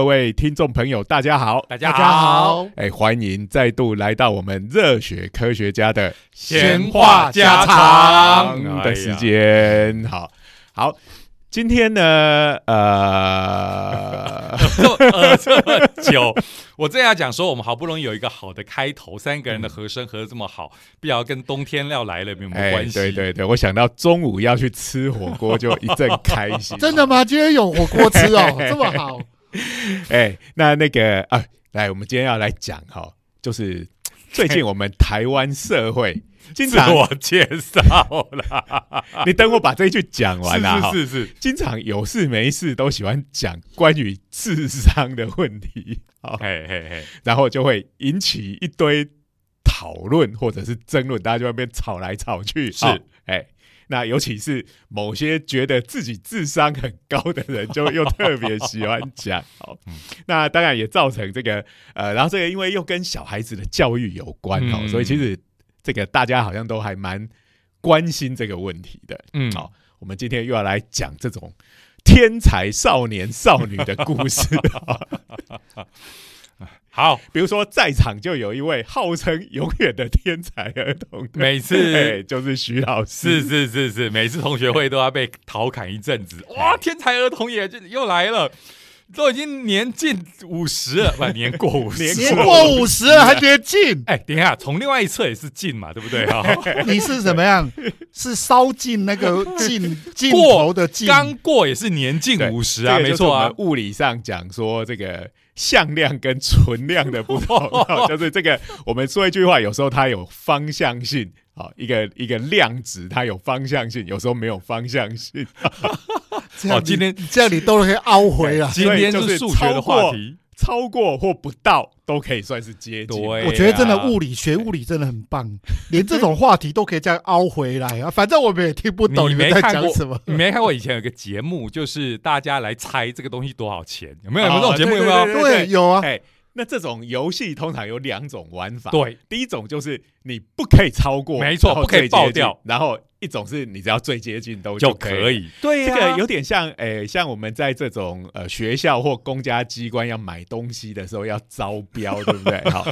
各位听众朋友，大家好，大家好，哎，欢迎再度来到我们热血科学家的闲话家常的时间。好好，今天呢，呃，这么呃这么久，我正要讲说，我们好不容易有一个好的开头，三个人的和声合的这么好，必要跟冬天要来了有没有哎关系？对对对，我想到中午要去吃火锅，就一阵开心。真的吗？今天有火锅吃哦，这么好。哎，那那个啊，来，我们今天要来讲哈，就是最近我们台湾社会 经自常，我介绍啦，你等我把这一句讲完啦，哈是是是是，经常有事没事都喜欢讲关于智商的问题，好，嘿嘿嘿，然后就会引起一堆讨论或者是争论，大家就在那边吵来吵去，是。好哎。那尤其是某些觉得自己智商很高的人，就 又特别喜欢讲。好，嗯那当然也造成这个呃，然后这个因为又跟小孩子的教育有关哦，嗯所以其实这个大家好像都还蛮关心这个问题的。嗯，好，我们今天又要来讲这种天才少年少女的故事。好，比如说，在场就有一位号称永远的天才儿童，每次哎 就是徐老师。是是是是，每次同学会都要被调侃一阵子。哇，天才儿童也就又来了，都已经年近五十了，不，年过 五十，年年过五十了还觉得近，哎，等一下，从另外一侧也是近嘛，对不对啊？你是怎么样？是烧尽那个尽尽过头的尽，刚过也是年近五十啊，没错啊。物理上讲说这个向量跟存量的不同，哦就是这个我们说一句话，有时候它有方向性。好，一个一个量值，它有方向性，有时候没有方向性。这样你哦今天这样你都可以凹回了。今天就是数学的话题，超过或不到都可以算是接近。对我觉得真的啊物理学物理真的很棒，连这种话题都可以这样凹回来啊！反正我们也听不懂你你们在没看过讲什么。你没看过以前有个节目，就是大家来猜这个东西多少钱？有没有？有没有哦这种节目？有对没有？对有啊，哎，那这种游戏通常有两种玩法。对，第一种就是你不可以超过，没错不可以爆掉然后一种是你只要最接近都就可可。以。对这个有点像，诶、像我们在这种呃学校或公家机关要买东西的时候要招标，对不对？好，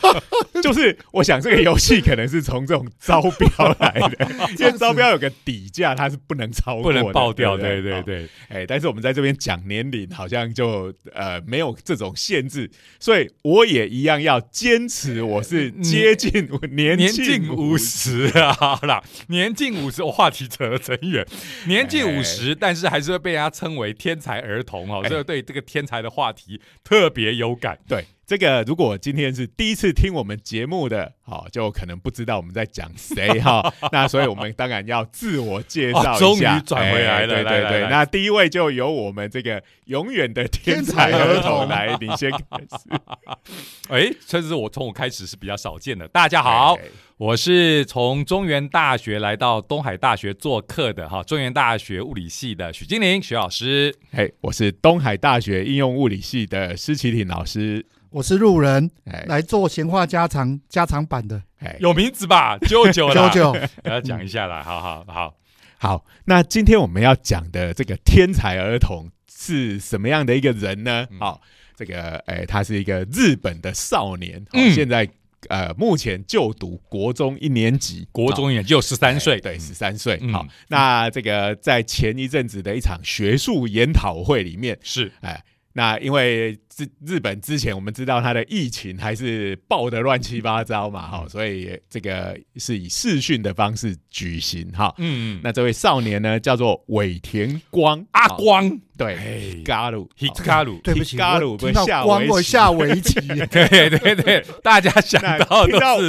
就是我想这个游戏可能是从这种招标来的，因为招标有个底价，它是不能超过不，能爆掉，对对对对，哎、但是我们在这边讲年龄，好像就呃没有这种限制，所以我也一样要坚持我是接近年年近近五十啊，好啦，年近五十，我话题扯得真远。年近五十，但是还是会被人家称为天才儿童哦，哎所以对这个天才的话题特别有感。对这个，如果今天是第一次听我们节目的，好、就可能不知道我们在讲谁哈。那所以我们当然要自我介绍一下。哦终于转回来了哎对对对，来来来那第一位就由我们这个永远的天才儿童来，你先开始。哎，甚至我从我开始是比较少见的。大家好，哎我是从中原大学来到东海大学做客的哈，中原大学物理系的许金玲许老师。嘿，我是东海大学应用物理系的施启廷老师。我是路人哎。来做闲话家常加长版的。哎，有名字吧？舅舅啦，九九，要讲一下啦，好好好。好，那今天我们要讲的这个天才儿童是什么样的一个人呢？嗯。好、这个哎，他是一个日本的少年，现在呃目前就读国中一年级，国中也就十三岁，对，十三岁。嗯。好，那这个在前一阵子的一场学术研讨会里面，是。哎。那因为日日本之前我们知道它的疫情还是爆的乱七八糟嘛，哈、所以这个是以视讯的方式举行哈。嗯，那这位少年呢，叫做尾田光阿光，对哎嘎鲁希卡鲁，对不起，嘎鲁我听到下光我下围棋，对对对，大家想到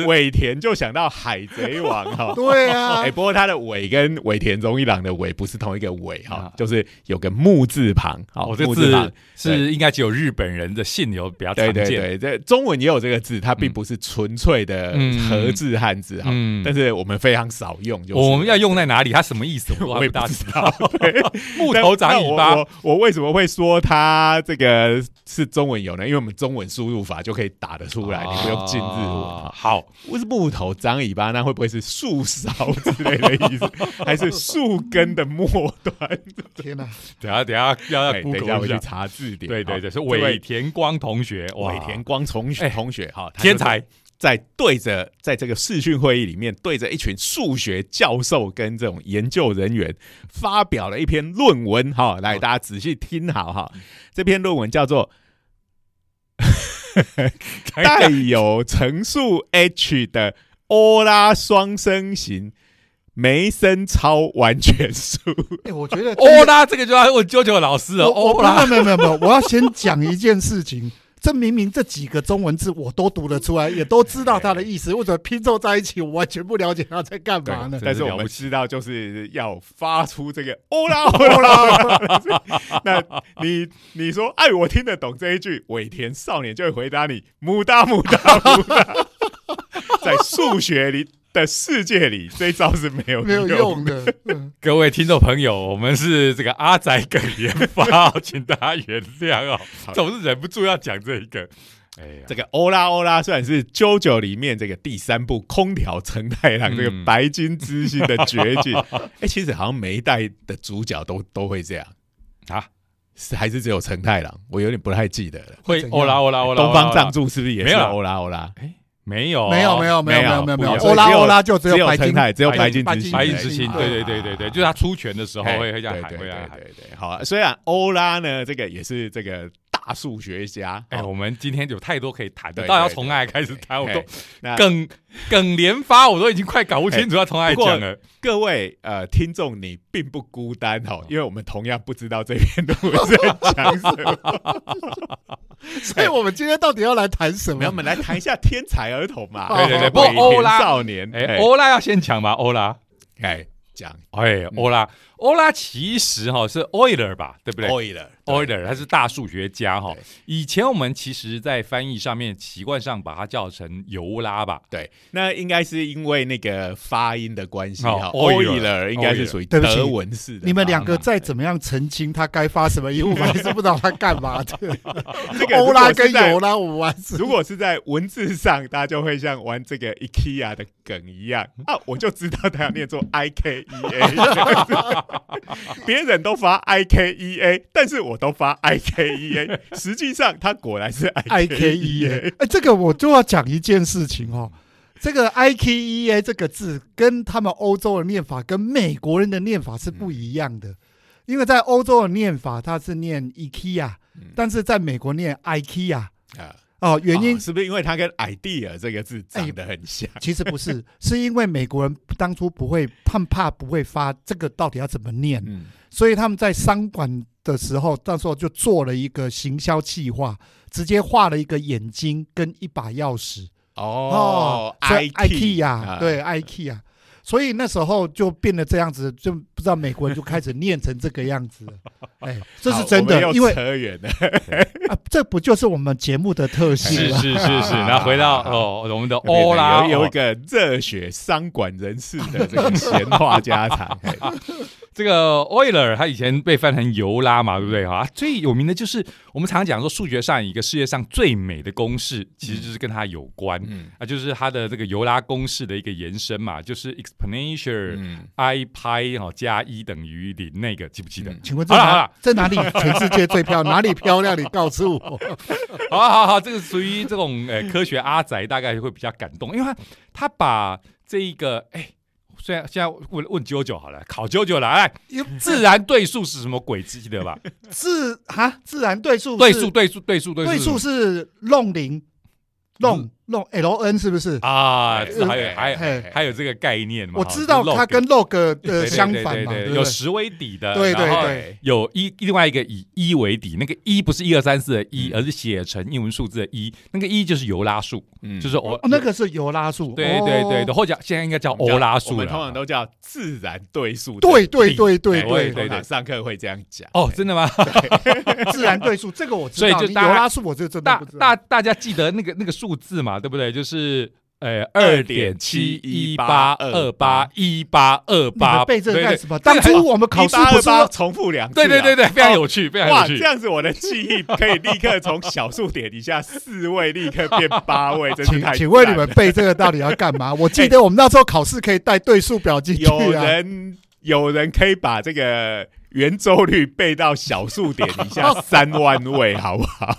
尾田就想到海贼王哈。对啊。哎，，不过他的尾跟尾田荣一郎的尾不是同一个尾哈啊，就是有个木字旁，好，哦，这个字旁。字是应该只有日本人的姓有比较对常见，对对，这中文也有这个字，它并不是纯粹的嗯和字汉字哈，嗯但是我们非常少用，就是我们要用在哪里？它什么意思？我我也不大不知知道。木头长尾巴我，我我为什么会说它这个是中文有呢？因为我们中文输入法就可以打得出来，你不用进日文哈。啊好，不是木头长尾巴，那会不会是树梢之类的意思？还是树根的末端？天哪，等下等下要等下。我去查字典。对对对，是尾田光同学，哇。尾田光同学哎同学哈，他天才，在对着在这个视讯会议里面，对着一群数学教授跟这种研究人员发表了一篇论文哈，来哦大家仔细听好哈，这篇论文叫做 带有乘数 h 的欧拉双生型梅森超完全数。哎，我觉得 欧拉这个就要问舅舅老师了，欧拉没有没有没有没有，我要先讲一件事情。这明明这几个中文字我都读得出来，也都知道它的意思，为什么拼凑在一起，我完全不了解它在干嘛呢？但是我们知道，就是要发出这个欧拉欧拉。那你你说，哎，我听得懂这一句，尾田少年就会回答你，母哒母哒母哒。在数学里的世界里，这一招是没有没有用的。嗯 各位听众朋友，我们是这个阿仔梗研发，请大家原谅哦，总是忍不住要讲这一个。哎呀，这个欧拉欧拉虽然是《JoJo》里面这个第三部空调承太郎嗯这个白金之星的绝技，哎、其实好像每一代的主角都都会这样啊，是还是只有承太郎？我有点不太记得了。会欧拉欧拉欧拉，东方藏柱柱是不是也是欧拉欧拉？没有没有没有没有没有没有欧拉欧拉就只只有白金承太，只有白白金之星，白金之星，啊对对对对对，就是他出拳的时候会会这样喊会这样喊。对对对，好啊。虽然欧拉呢，这个也是这个大数学家，哎，哦我们今天有太多可以谈的，对到底要对从哪里开始谈？我都嘿那梗梗连发，我都已经快搞不清楚要从哪里讲了。各位呃听众，你并不孤单哦，因为我们同样不知道这篇论文在讲什么。所以我们今天到底要来谈什么，我么？们来谈一下天才儿童嘛。对对对不欧拉少年，哎，欧拉要先讲吧，欧拉。哎讲哎，欧拉，欧拉其实哈是 Euler 吧，对不对 Euler？Euler 他是大数学家哈。以前我们其实，在翻译上面习惯上把它叫成尤拉吧。对，那应该是因为那个发音的关系哦哈。Euler Euler 应该是属于德文式的。你们两个再怎么样澄清他该发什么音，我们还是不知道他干嘛的。这个 欧拉跟尤拉，我们玩如果是在文字上，大家就会像玩这个 IKEA 的梗一样 啊，我就知道他要念作 I K E A，别人都发 I K E A，但是我都发 I K E A，实际上他果然是 I I K K E E A A。。哎，这个我就要讲一件事情哦。这个 I K E A 这个字跟他们欧洲的念法跟美国人的念法是不一样的，因为在欧洲的念法它是念 IKEA，嗯但是在美国念 IKEA 啊，哦。原因哦是不是因为它跟 idea 这个字长得很像？其实不是，是因为美国人当初不会，他们怕不会发这个到底要怎么念，嗯，所以他们在商馆的时候，那时候就做了一个行销计划，直接画了一个眼睛跟一把钥匙哦，IKEA，IKEA 对 IKEA，所以那时候就变得这样子，就不知道美国人就开始念成这个样子了。哎，这是真的，因为扯远了。啊，这不就是我们节目的特性是吗？是是是，那回到哦，我们的欧拉哦有有一个热血商管人士的这个闲话家常。嘿这个 Euler 他以前被翻成尤拉嘛，对不对哈？最有名的就是我们常常讲说，数学上一个世界上最美的公式，其实就是跟它有关。嗯啊，就是它的这个尤拉公式的一个延伸嘛，就是 exponential 嗯，i 派哈加一等于零，那个记不记得？嗯请问这哪好了好了这哪里全世界最漂亮？哪里漂亮？你告诉我。好好好，这个属于这种呃科学阿宅，大概会比较感动，因为他他把这一个哎。虽然现在问问九九好了，考九九了，哎，自然对数是什么鬼？记得吧？自哈自然对数对数，对数，对数，对数，对数是弄零弄弄 L N 是不是？啊，还有哎还有还有这个概念嘛？我知道它跟 log 的相反嘛？有十为底的，对对然后对有一另外一个以一为底，那个一不是一二三四的一，嗯而是写成英文数字的一，那个一就是尤拉数，嗯就是我哦，那个是尤拉数。对对对对，哦或者现在应该叫欧拉数我们通常。都叫自然对数。对对对对对对对上课会这样讲。哦，真的吗？自然对数，这个我知道。所以就大家你尤拉数我就真的大不知道。大大家记得那个那个数字嘛，对不对？就是呃二点七一八二八一八二你八，们背这个干什么？当初我们考试不是1828说重复两次啊？对对对对，非常有趣，非常，有趣这。样子我的记忆可以立刻从小数点以下四位立刻变八位，真是请太请问你们背这个到底要干嘛？我记得我们那时候考试可以带对数表进去有啊。人有人可以把这个圆周率背到小数点以下 三万位，好不好？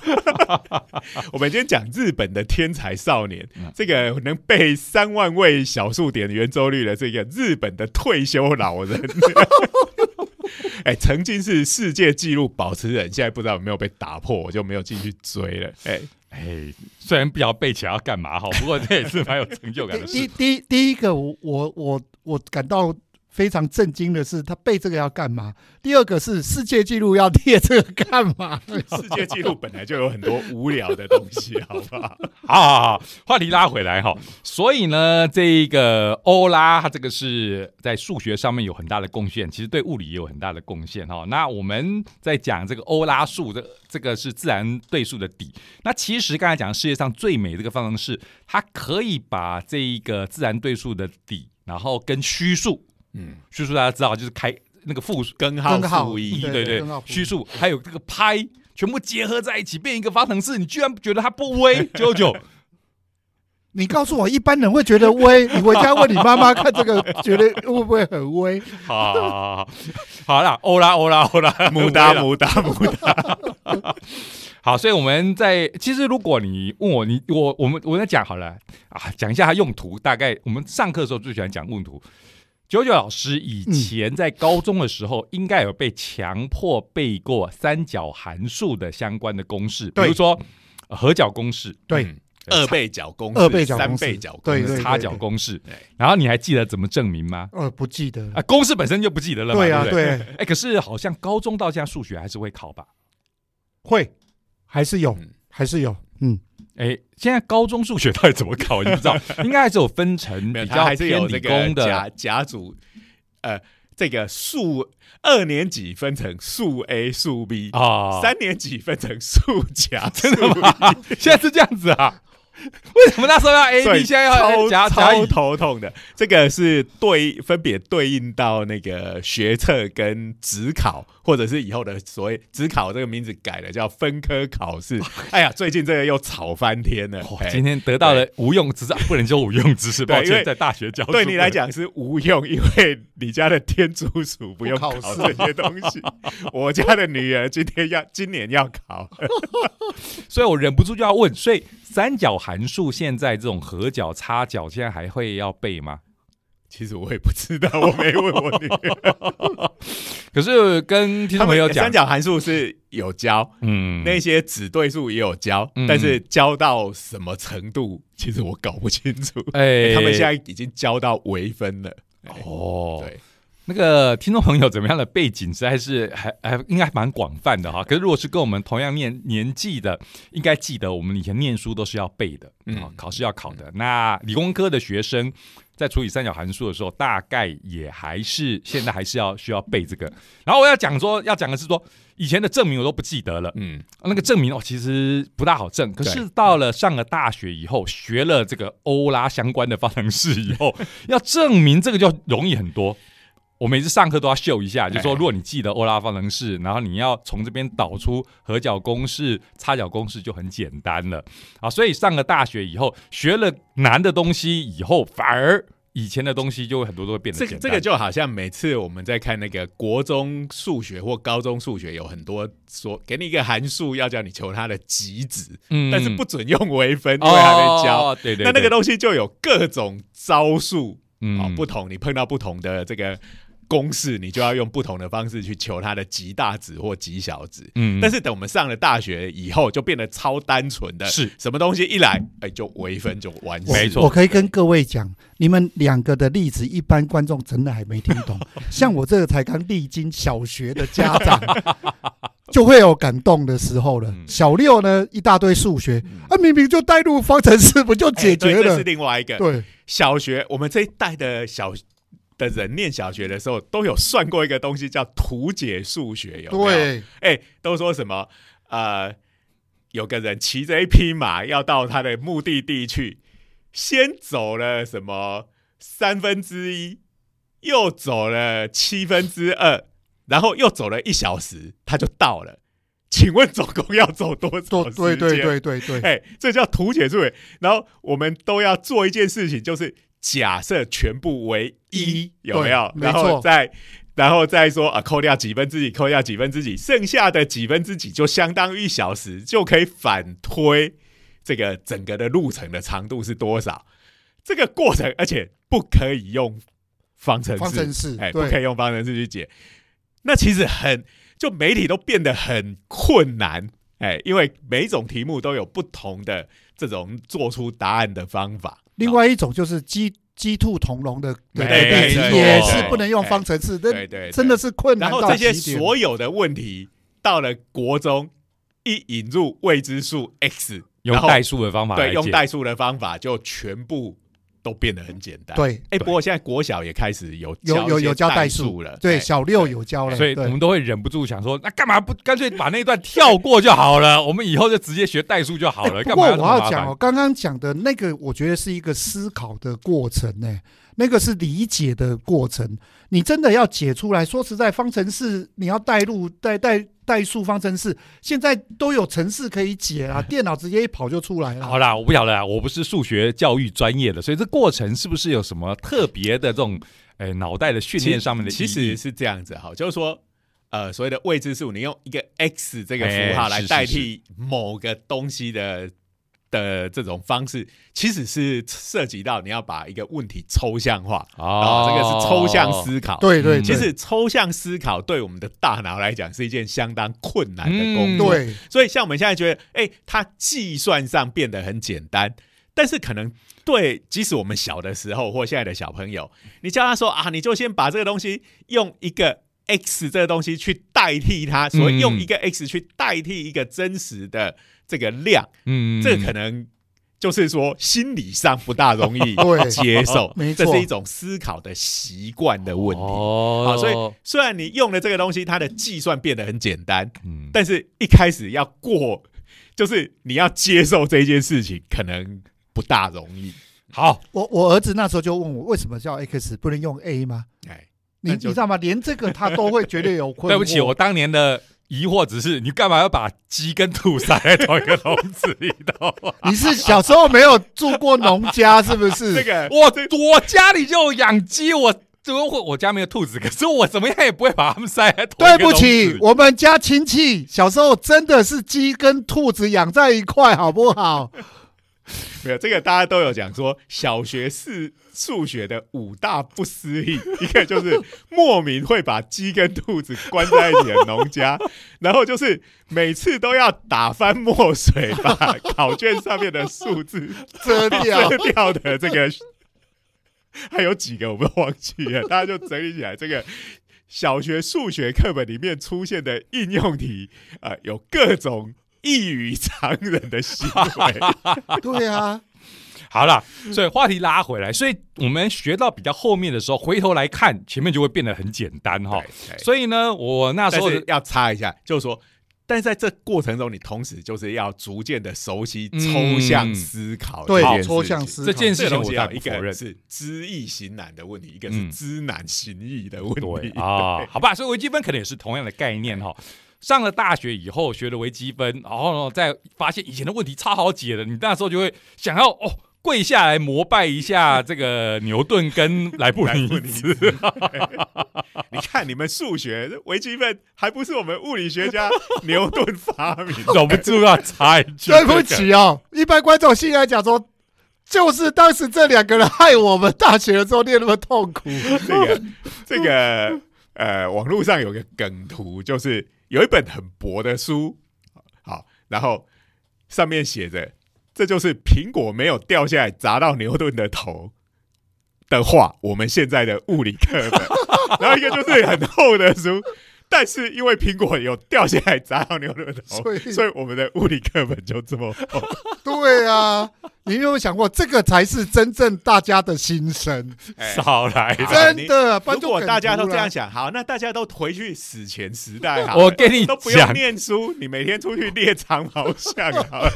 我们今天讲日本的天才少年，这个能背三万位小数点圆周率的这个日本的退休老人，哎，曾经是世界纪录保持人，现在不知道有没有被打破，我就没有继续追了。哎哎，虽然不知道背起来要干嘛哈，不过这也是蛮有成就感的第事。第第一个，我我我我感到非常震惊的是，他背这个要干嘛？第二个是世界纪录要列这个干嘛？世界纪录本来就有很多无聊的东西，好不好？好好好，话题拉回来哈。所以呢，这个欧拉他这个是在数学上面有很大的贡献，其实对物理也有很大的贡献哈。那我们在讲这个欧拉数，这这个是自然对数的底。那其实刚才讲世界上最美这个方程式，它可以把这一个自然对数的底，然后跟虚数，嗯，虚数大家知道就是开那个负数。根号根号负一，对对对根号，虚数还有这个拍，全部结合在一起变一个方程式，你居然觉得它不微？九九你告诉我，一般人会觉得微，你回家问你妈妈看这个，觉得会不会很微？好好好好好啦，欧啦欧啦欧啦，母达微啦母达母达，好，所以我们在其实如果你问我，你我我们我在讲好了啊，讲一下它用途。大概我们上课的时候最喜欢讲用途。九九老师以前在高中的时候，应该有被强迫背过三角函数的相关的公式，比如说呃合角公式、对，嗯二倍角公式、二倍角三倍角公式，对对擦角公式。然后你还记得怎么证明吗？呃，不记得。啊，公式本身就不记得了嘛，对啊，对哎，可是好像高中到现在数学还是会考吧？会还是有嗯，还是有。嗯，哎，现在高中数学到底怎么考？你不知道，应该还是有分成比较它还是有偏理这个工的甲甲组，呃，这个数二年级分成数 A、数 B，啊。三年级分成数甲，真的吗？现在是这样子啊？为什么那时候要 A 所 B，现在要超甲甲超？头痛的。这个是对分别对应到那个学测跟职考，或者是以后的所谓职考这个名字改了叫分科考试。哎呀，最近这个又吵翻天了。哎今天得到了无用知识，不能说无用知识，抱歉，在大学教书对你来，讲是无用，因为你家的天竺鼠不用考试这些东西。我家的女儿今天要今年要考，所以我忍不住就要问：所以三角函数现在这种合角、叉角，现在还会要背吗？其实我也不知道，我没问我女儿。可是跟听众朋友讲三，角函数是有教，嗯，那些指对数也有教，嗯但是教到什么程度，其实我搞不清楚。哎，他们现在已经教到微分了。哦，对，那个听众朋友怎么样的背景，实在是 还还应该蛮广泛的哈。可是如果是跟我们同样年年纪的，应该记得我们以前念书都是要背的，嗯啊，考试要考的。那理工科的学生在处理三角函数的时候，大概也还是现在还是要需要背这个。然后我要讲说，要讲的是说，以前的证明我都不记得了。嗯，那个证明哦，其实不大好证。可是到了上了大学以后，学了这个欧拉相关的方程式以后，要证明这个就容易很多。我每次上课都要秀一下，就说哎如果你记得欧拉方程式，然后你要从这边导出合角公式、差角公式，就很简单了啊。所以上了大学以后，学了难的东西以后，反而以前的东西就会很多都会变得这简单。个这个就好像每次我们在看那个国中数学或高中数学，有很多说给你一个函数，要叫你求它的极值，嗯但是不准用微分，因为还没教。哦，对对那那对个东西就有各种招数嗯啊、不同，你碰到不同的这个公式，你就要用不同的方式去求它的极大值或极小值。嗯但是等我们上了大学以后，就变得超单纯的，是什么东西一来，哎，就微分就完事。没错我可以跟各位讲，你们两个的例子，一般观众真的还没听懂。像我这个才刚历经小学的家长，就会有感动的时候了嗯。小六呢，一大堆数学，嗯啊，明明就带入方程式，不就哎解决了是？另外一个。对，小学，我们这一代的小的人念小学的时候，都有算过一个东西叫图解数学，有没有？对，哎、都说什么？呃，有个人骑着一匹马要到他的目的地去，先走了什么三分之一，又走了七分之二，然后又走了一小时，他就到了。请问总共要走多少时间？对对对对对对，哎、这叫图解数学。然后我们都要做一件事情，就是假设全部为一，有没有？然后再然后再说啊，扣掉几分之几，扣掉几分之几，剩下的几分之几就相当于一小时，就可以反推这个整个的路程的长度是多少。这个过程，而且不可以用方程式，方程式哎，不可以用方程式去解。那其实很，就媒体都变得很困难，哎，因为每一种题目都有不同的这种做出答案的方法。另外一种就是鸡鸡兔同笼的对对对也是不能用方程式，这对对，真的是困难到然后这些。所有的问题到了国中一引入未知数 x，用代数的方法对用代数的方法，就全部都变得很简单。，对，哎，不过现在国小也开始有有有有教代代数了，对，哎小六有教了，所以我们都会忍不住想说，那干嘛不干脆把那一段跳过就好了？我们以后就直接学代数就好了。哎不过我要讲哦，刚刚讲的那个，我觉得是一个思考的过程呢、那个是理解的过程。你真的要解出来，说实在，方程式你要带入带带代数方程式，现在都有程式可以解啊，电脑直接一跑就出来了。好啦，我不晓得啊，我不是数学教育专业的，所以这过程是不是有什么特别的这种，诶、脑袋的训练上面的意义？其实是这样子哈，就是说。呃，所谓的未知数，你用一个 x 这个符号来代替某个东西的的这种方式，其实是涉及到你要把一个问题抽象化啊、哦，这个是抽象思考。对对，嗯其实抽象思考对我们的大脑来讲是一件相当困难的工嗯作。对所以像我们现在觉得，哎、它计算上变得很简单，但是可能对，即使我们小的时候或现在的小朋友，你叫他说啊，你就先把这个东西用一个 x 这个东西去代替它，所以用一个 x 去代替一个真实的这个量，嗯，这个可能。就是说，心理上不大容易 接受，没错这是一种思考的习惯的问题。哦，好所以虽然你用了这个东西，它的计算变得很简单，嗯，但是一开始要过，就是你要接受这件事情，可能不大容易。好，我我儿子那时候就问我，为什么叫 x 不能用 a 吗？哎，你你知道吗？连这个他都会觉得有困惑。对不起，我当年的疑惑只是你干嘛要把鸡跟兔塞在同一个笼子里头？你是小时候没有住过农家是不是？这个我我家里就养鸡，我怎么会我家没有兔子？可是我怎么样也不会把它们塞在同一对个笼不起，我们家亲戚小时候真的是鸡跟兔子养在一块，好不好？没有这个，大家都有讲说，小学是数学的五大不思议，一个就是莫名会把鸡跟兔子关在一起的农家，然后就是每次都要打翻墨水，把考卷上面的数字 遮掉遮掉的这个，还有几个我们忘记了，大家就整理起来。这个小学数学课本里面出现的应用题，啊，有各种异于常人的行为。对啊，好了，所以话题拉回来，所以我们学到比较后面的时候，回头来看前面就会变得很简单哈。所以呢，我那时候要插一下，就是说，但是在这过程中，你同时就是要逐渐的熟悉抽象思考这对抽象思考这件事情我一。个是知易行难的问题，一个是嗯知难行易的问对题啊，好吧，所以微积分可能也是同样的概念哈。上了大学以后学了微积分，然后呢，再发现以前的问题超好解的，你那时候就会想要哦跪下来膜拜一下这个牛顿跟莱布尼兹。你看你们数学微积分还不是我们物理学家牛顿发明的？忍不住要插一句，对不，起哦，一般观众心里来讲说，就是当时这两个人害我们大学的时候念那么痛苦。这个这个呃，网络上有个梗图，就是有一本很薄的书，好，然后上面写着“这就是苹果没有掉下来砸到牛顿的头”的话，我们现在的物理课本，然后一个就是很厚的书。但是因为苹果有掉下来砸到牛顿的头，所以所以我们的物理课本就这么厚。对啊，你有没有想过，这个才是真正大家的心声？哎少来。真的，如果大家都这样想，好，那大家都回去史前时代好，我跟你都不用，念书，你每天出去猎长毛象好了，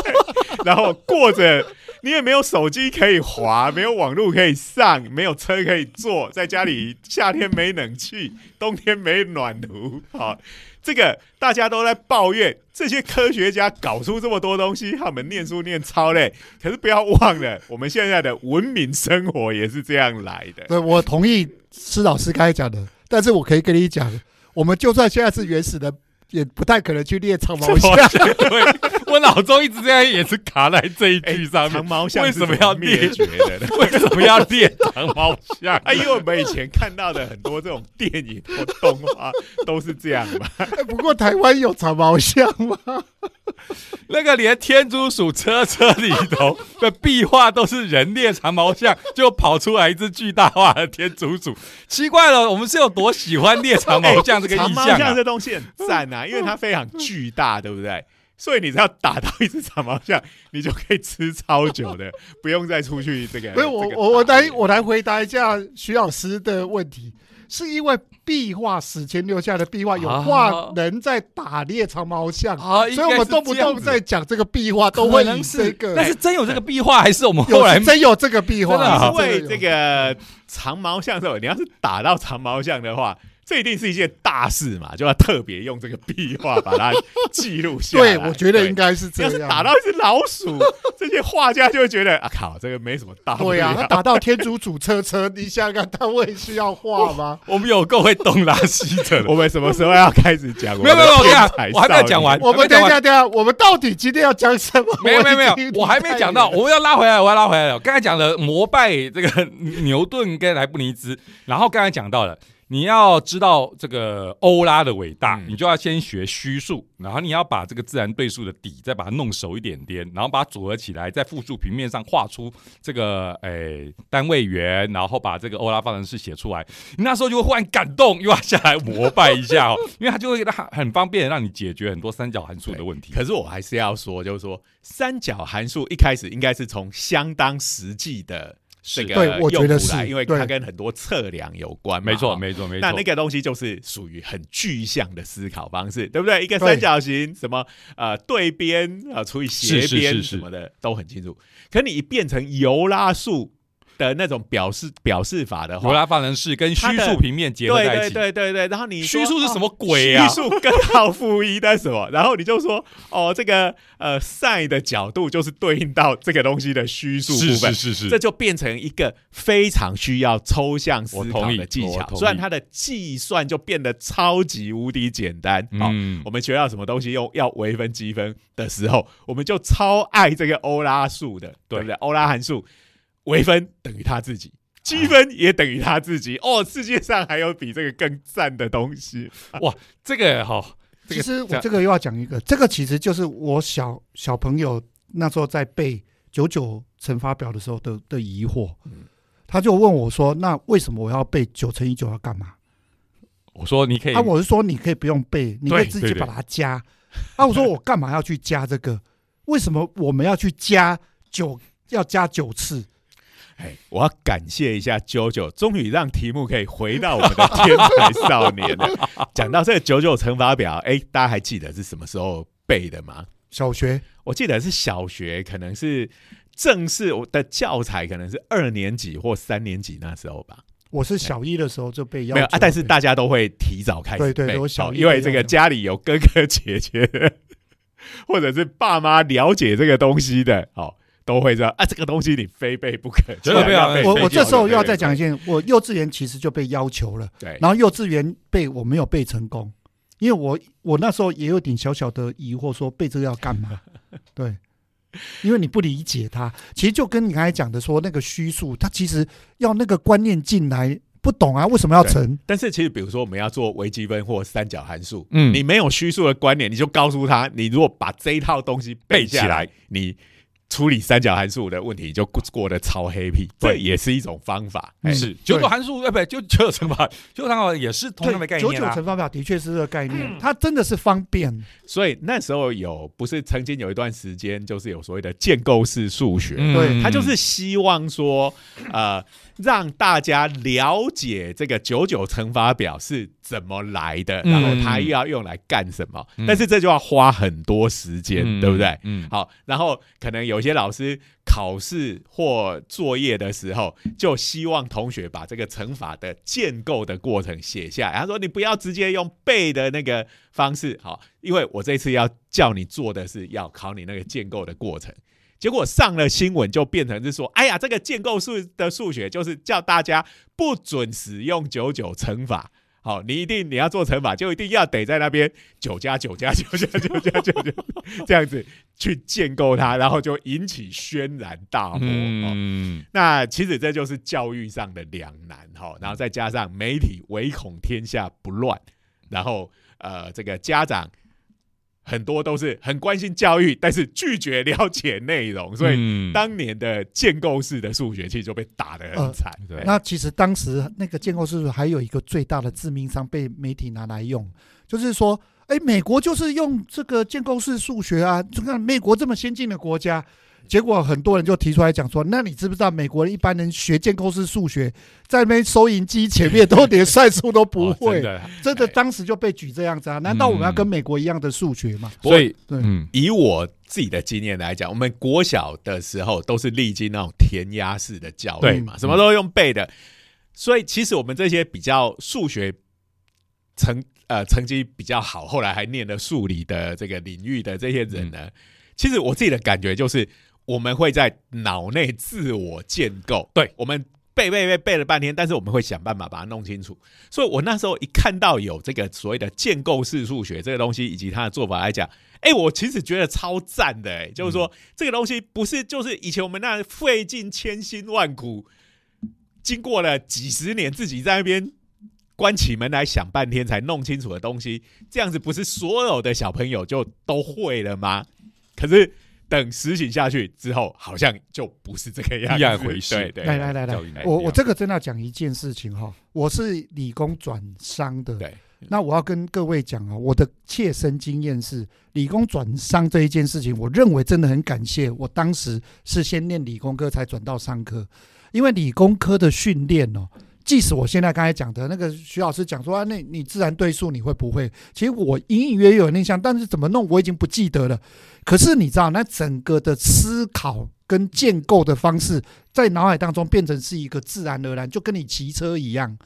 然后过着你也没有手机可以滑，没有网络可以上，没有车可以坐，在家里夏天没冷气，冬天没暖炉，好。这个大家都在抱怨，这些科学家搞出这么多东西，他们念书念超累。可是不要忘了，我们现在的文明生活也是这样来的。对我同意施老师刚才讲的，但是我可以跟你讲，我们就算现在是原始人，也不太可能去猎长毛象。对，我脑中一直这样也是卡在这一句上面。长毛象为什么要灭猎绝的？为什么要猎长毛象？哎，因为我们以前看到的很多这种电影或动画都是这样嘛。哎不过台湾有长毛象吗？那个连天竺鼠车车里头的壁画都是人猎长毛象，就跑出来一只巨大化的天竺鼠。奇怪了，我们是有多喜欢猎长毛象这个意象啊？象这东西很赞啊，因为它非常巨大，对不对？所以你只要打到一只长毛象，你就可以吃超久的，不用再出去这个。所以我我我来我来回答一下徐老师的问题，是因为壁画史前留下的壁画有啊画人在打猎长毛象，啊，所以我们动不动在讲这个壁画都会以这个。但是真有这个壁画，还是我们有后来真有这个壁画，因为这个长毛象的时候，你要是打到长毛象的话，这一定是一件大事嘛，就要特别用这个壁画把它记录下来。对，我觉得应该。是这样。要是打到一只老鼠，这些画家就会觉得啊靠，这个没什么大不了。对啊，他打到天竺主车车，你想想看，他会需要画吗？我们有够会东拉西扯的。我们什么时候要开始讲？没有没有，我跟你讲，我还没有讲完。我们等一下，等一下，我们到底今天要讲什么？没有没有没有，我还没讲到，我们要拉回来，我要拉回来了。刚才讲了膜拜这个牛顿跟莱布尼兹，然后刚才讲到了。你要知道这个欧拉的伟大，嗯你就要先学虚数，然后你要把这个自然对数的底再把它弄熟一点点，然后把它组合起来，在复数平面上画出这个诶、单位圆，然后把这个欧拉方程式写出来。你那时候就会忽然感动，又要下来膜拜一下哦，因为它就会让很方便地让你解决很多三角函数的问题。可是我还是要说，就是说三角函数一开始应该是从相当实际的这个对我觉得用途来是因为它跟很多测量有关嘛。没错，没错，没错。那那个东西就是属于很具象的思考方式，对不对？一个三角形，什么呃对边啊、呃除以斜边是是什么的都很清楚。可你一变成尤拉数的那种表示表示法的话，罗拉方程式跟虚数平面结合对对在一起，对对对，然后你说虚数是什么哦鬼啊？虚数根号负一的什么？然后你就说哦，这个呃 sin 的角度就是对应到这个东西的虚数部分。是是这就变成一个非常需要抽象思考的技巧，虽然它的计算就变得超级无敌简单。好、嗯我们学到什么东西用要微分积分的时候，我们就超爱这个欧拉数的，对对不对？欧拉函数微分等于他自己，积分也等于他自己。哦，世界上还有比这个更赞的东西哇。这个好，这个其实我这个又要讲一个，这个其实就是我小小朋友那时候在背九九乘法表的时候的的疑惑嗯。他就问我说：“那为什么我要背九乘以九要干嘛我说你可？”以啊，我是说你可以不用背，你可以自己把它加。啊，我说我干嘛要去加这个？为什么我们要去加九？要加九次？哎，我要感谢一下九九，终于让题目可以回到我们的天才少年了。讲到这个九九乘法表，哎，大家还记得是什么时候背的吗？小学我记得是小学，可能是正式我的教材，可能是二年级或三年级那时候吧。我是小一的时候就被要求没有啊，但是大家都会提早开始背，对对我小哦因为这个家里有哥哥姐姐，或者是爸妈了解这个东西的，哦，都会这样啊，这个东西你非背不可。绝对不要背我我这时候又要再讲一件，我幼稚园其实就被要求了。对，然后幼稚园背我没有背成功，因为我我那时候也有点小小的疑惑，说背这个要干嘛？对，因为你不理解它，其实就跟你刚才讲的说那个虚数，它其实要那个观念进来，不懂啊，为什么要乘？但是其实，比如说我们要做微积分或三角函数，嗯你没有虚数的观念，你就告诉他，你如果把这一套东西背背起来，你处理三角函数的问题就过过得超 happy，这对也是一种方法。是九九函数，哎，不就九九乘法，九九乘法也是同样的概念，九。九乘法表的确是这个概念，它真的是方便。所以那时候有不是曾经有一段时间，就是有所谓的建构式数学，嗯对他就是希望说，呃，让大家了解这个九九乘法表是怎么来的，嗯然后他又要用来干什么。嗯但是这就要花很多时间，嗯对不对？嗯，好，然后可能有些老师考试或作业的时候，就希望同学把这个乘法的建构的过程写下来。他说：“你不要直接用背的那个方式，好，因为我这次要叫你做的是要考你那个建构的过程。”结果上了新闻就变成是说：“哎呀，这个建构数的数学就是叫大家不准使用九九乘法。”好，你一定你要做乘法，就一定要得在那边九加九加九加九加九加这样子去建构它，然后就引起轩然大波。哦嗯，那其实这就是教育上的两难哈，然后再加上媒体唯恐天下不乱，然后呃，这个家长很多都是很关心教育，但是拒绝了解内容，所以以当年的建构式的数学其实就被打得很惨。对那其实当时那个建构式还有一个最大的致命伤被媒体拿来用，就是说，哎，美国就是用这个建构式数学啊，就看美国这么先进的国家。结果很多人就提出来讲说，那你知不知道美国人一般人学建构式数学，在那边收银机前面都连算术都不哦会，真的真的当时就被举这样子啊？难道我们要跟美国一样的数学吗？所以对嗯以我自己的经验来讲，我们国小的时候都是历经那种填鸭式的教育嘛，什么都用背的，所以其实我们这些比较数学成呃成绩比较好，后来还念了数理的这个领域的这些人呢，其实我自己的感觉就是，我们会在脑内自我建构，对我们。背背背背了半天，但是我们会想办法把它弄清楚。所以我那时候一看到有这个所谓的建构式数学这个东西，以及它的做法来讲，哎、我其实觉得超赞的、哎，就是说、这个东西不是就是以前我们那费尽千辛万苦，经过了几十年自己在那边关起门来想半天才弄清楚的东西，这样子不是所有的小朋友就都会了吗？可是等实行下去之后，好像就不是这个样子，一样回事。对对来来来来，我我这个真的要讲一件事情哈，我是理工转商的，对，那我要跟各位讲啊，我的切身经验是，理工转商这一件事情，我认为真的很感谢我当时是先念理工科才转到商科，因为理工科的训练哦。即使我现在刚才讲的那个徐老师讲说啊，那你自然对数你会不会？其实我隐隐约约有印象，但是怎么弄我已经不记得了。可是你知道，那整个的思考跟建构的方式，在脑海当中变成是一个自然而然，就跟你骑车一样。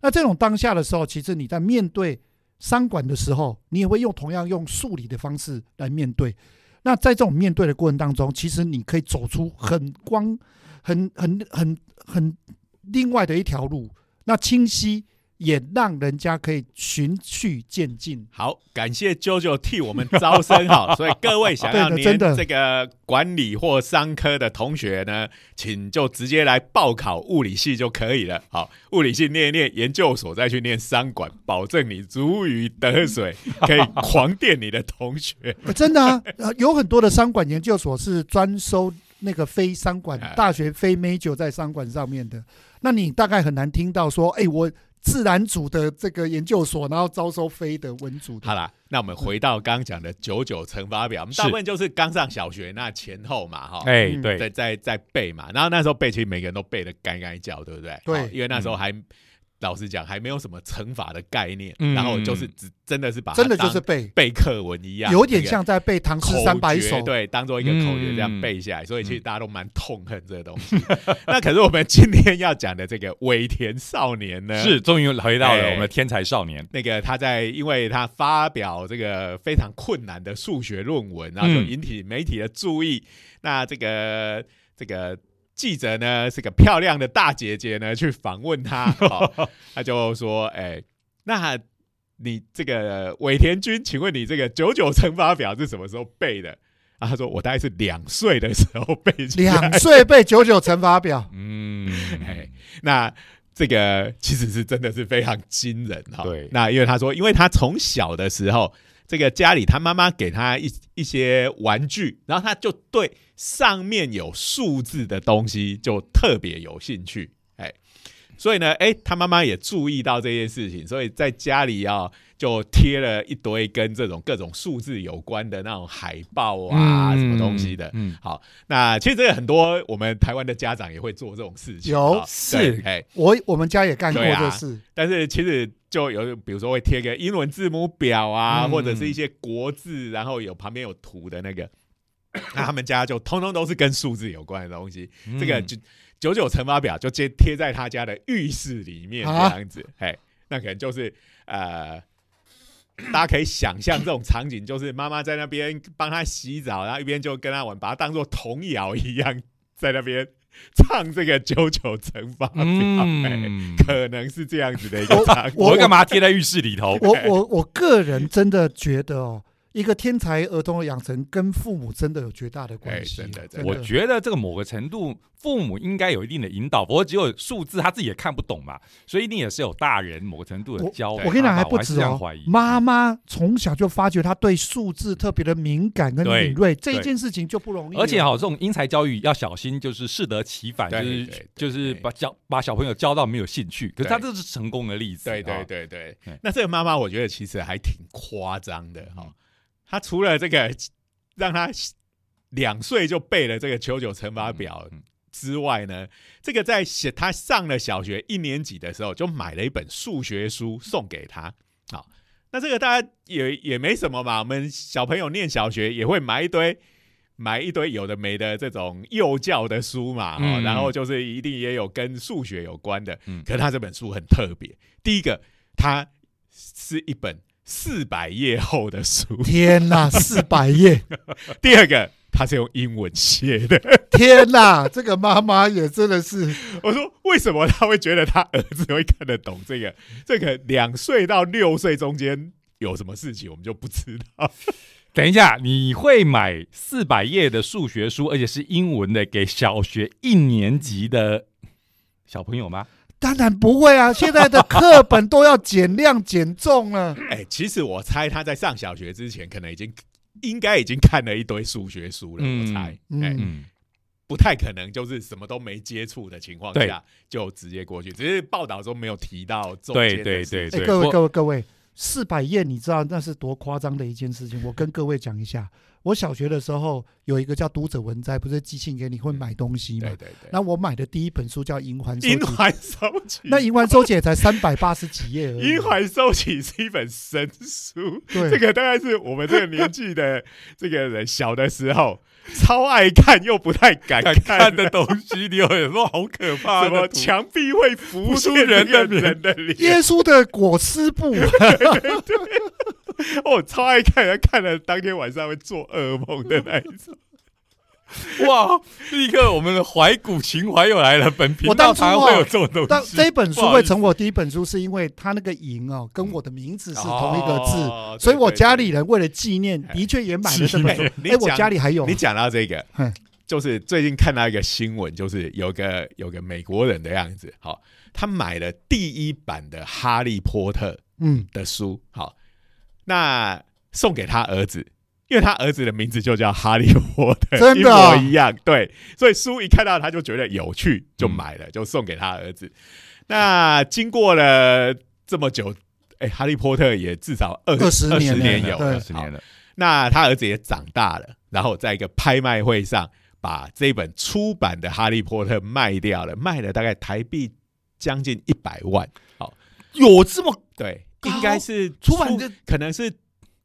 那这种当下的时候，其实你在面对商管的时候，你也会用同样用数理的方式来面对。那在这种面对的过程当中，其实你可以走出很光、很、很、很、很另外的一条路，那清晰也让人家可以循序渐进。好，感谢啾啾替我们招生好，所以各位想要 的这个管理或商科的同学呢，请就直接来报考物理系就可以了。好，物理系念一念，研究所再去念商管，保证你如鱼得水，可以狂电你的同学。呃真的啊，呃 有很多的商管研究所是专收那个非商管哎大学非 major 在商管上面的，那你大概很难听到说，哎，我自然组的这个研究所，然后招收非的文组的。好啦，那我们回到刚刚讲的九九乘法表，我们大部分就是刚上小学那前后嘛，哈。哎，嗯对在在在背嘛，然后那时候背，其实每个人都背的干干叫，对不对？对因为那时候还、老实讲还没有什么乘法的概念，嗯。然后就是只真的是把真的就是背，背课文一样，有点像在背唐诗三百首。诀对，当做一个口诀这样嗯。背下来，所以其实大家都蛮痛恨这个东西。那可是我们今天要讲的这个尾田少年呢，是终于回到了哎。我们的天才少年，那个他在因为他发表这个非常困难的数学论文，然后就嗯。引起媒体的注意。那这个这个记者呢是个漂亮的大姐姐呢，去访问他，哦、他就说：“哎、那你这个尾田君，请问你这个九九乘法表是什么时候背的？”然后他说：“我大概是两岁的时候背两岁背九九乘法表，嗯，哎，那这个其实是真的是非常惊人哈、对。那因为他说，因为他从小的时候，这个家里他妈妈给他一一些玩具，然后他就对上面有数字的东西就特别有兴趣，哎。所以呢，哎，他妈妈也注意到这件事情，所以在家里要，就贴了一堆跟这种各种数字有关的那种海报啊，什么东西的。嗯，好，那其实这个很多我们台湾的家长也会做这种事情，有啊是哎，我我们家也干过这事。但是其实就有比如说会贴个英文字母表啊，嗯或者是一些国字，然后有旁边有图的那个，那他们家就通通都是跟数字有关的东西。嗯这个就九九乘法表就贴贴在他家的浴室里面这啊样子，哎，那可能就是呃。大家可以想象这种场景，就是妈妈在那边帮他洗澡，然后一边就跟他玩，把他当做童谣一样，在那边唱这个九九乘法表，可能是这样子的一个场景。我我干嘛贴在浴室里头？我我我个人真的觉得哦，一个天才儿童的养成跟父母真的有绝大的关系真的真的。我觉得这个某个程度，父母应该有一定的引导，不过只有数字他自己也看不懂嘛，所以一定也是有大人某个程度的教。我跟你讲还不止哦妈妈从小就发觉他对数字特别的敏感跟敏锐，这一件事情就不容易。而且哈、这种因材教育要小心，就是适得其反，就是就是把教把小朋友教到没有兴趣。可是他对这是成功的例子，对对啊，对对。对，那这个妈妈我觉得其实还挺夸张的哈、嗯她除了这个让他两岁就背了这个九九乘法表嗯之外呢，这个在写他上了小学一年级的时候就买了一本数学书送给他。好，那这个大家也也没什么嘛，我们小朋友念小学也会买一堆。买一堆有的没的这种幼教的书嘛，然后就是一定也有跟数学有关的。嗯可是他这本书很特别，第一个，它是一本四百页厚的书；天哪，四百页，第二个，他是用英文写的。天哪，这个妈妈也真的是，我说，为什么他会觉得他儿子会看得懂这个？这个两岁到六岁中间有什么事情，我们就不知道。等一下，你会买四百页的数学书，而且是英文的，给小学一年级的小朋友吗？当然不会啊！现在的课本都要减量减重了。哎、其实我猜他在上小学之前，可能已经应该已经看了一堆数学书了。嗯我猜，嗯哎、嗯，不太可能就是什么都没接触的情况下就直接过去，只是报道中没有提到中对间对对对，哎，各位各位各位，四百页你知道那是多夸张的一件事情？我跟各位讲一下，我小学的时候有一个叫读者文摘，不是寄信给你会买东西吗对？对对，那我买的第一本书叫《银环收集。银》，环收起，那《银环收集》也才三百八十几页而已。银环收起是一本神书，对。这个大概是我们这个年纪的这个人小的时候超爱看又不太敢敢看看的东西，你有时候好可怕什么的墙壁会浮浮出现人的那个人的脸，耶稣的裹尸布，哦，超爱看，人看了当天晚上会做噩梦的那一种。哇！立刻我们的怀古情怀又来了。本频道我当初会有这种东但西。这一本书会成我第一本书，是因为它那个“银”哦，跟我的名字是同一个字，哦所以我家里人为了纪念，哎的确也买了这本书。哎，我家里还有你讲到这个嘿，就是最近看到一个新闻，就是有个有个美国人的样子，好，他买了第一版的《哈利波特嗯》，的书，好，那送给他儿子。因为他儿子的名字就叫哈利波特，真的啊？一模一样，对，所以书一看到他就觉得有趣，就买了，就送给他儿子。那经过了这么久，哎，哈利波特也至少二20二十年有对。了，好十年了，那他儿子也长大了，然后在一个拍卖会上把这本出版的《哈利波特》卖掉了，卖了大概台币将近一百万。好，有这么对，高应该是出版的可能是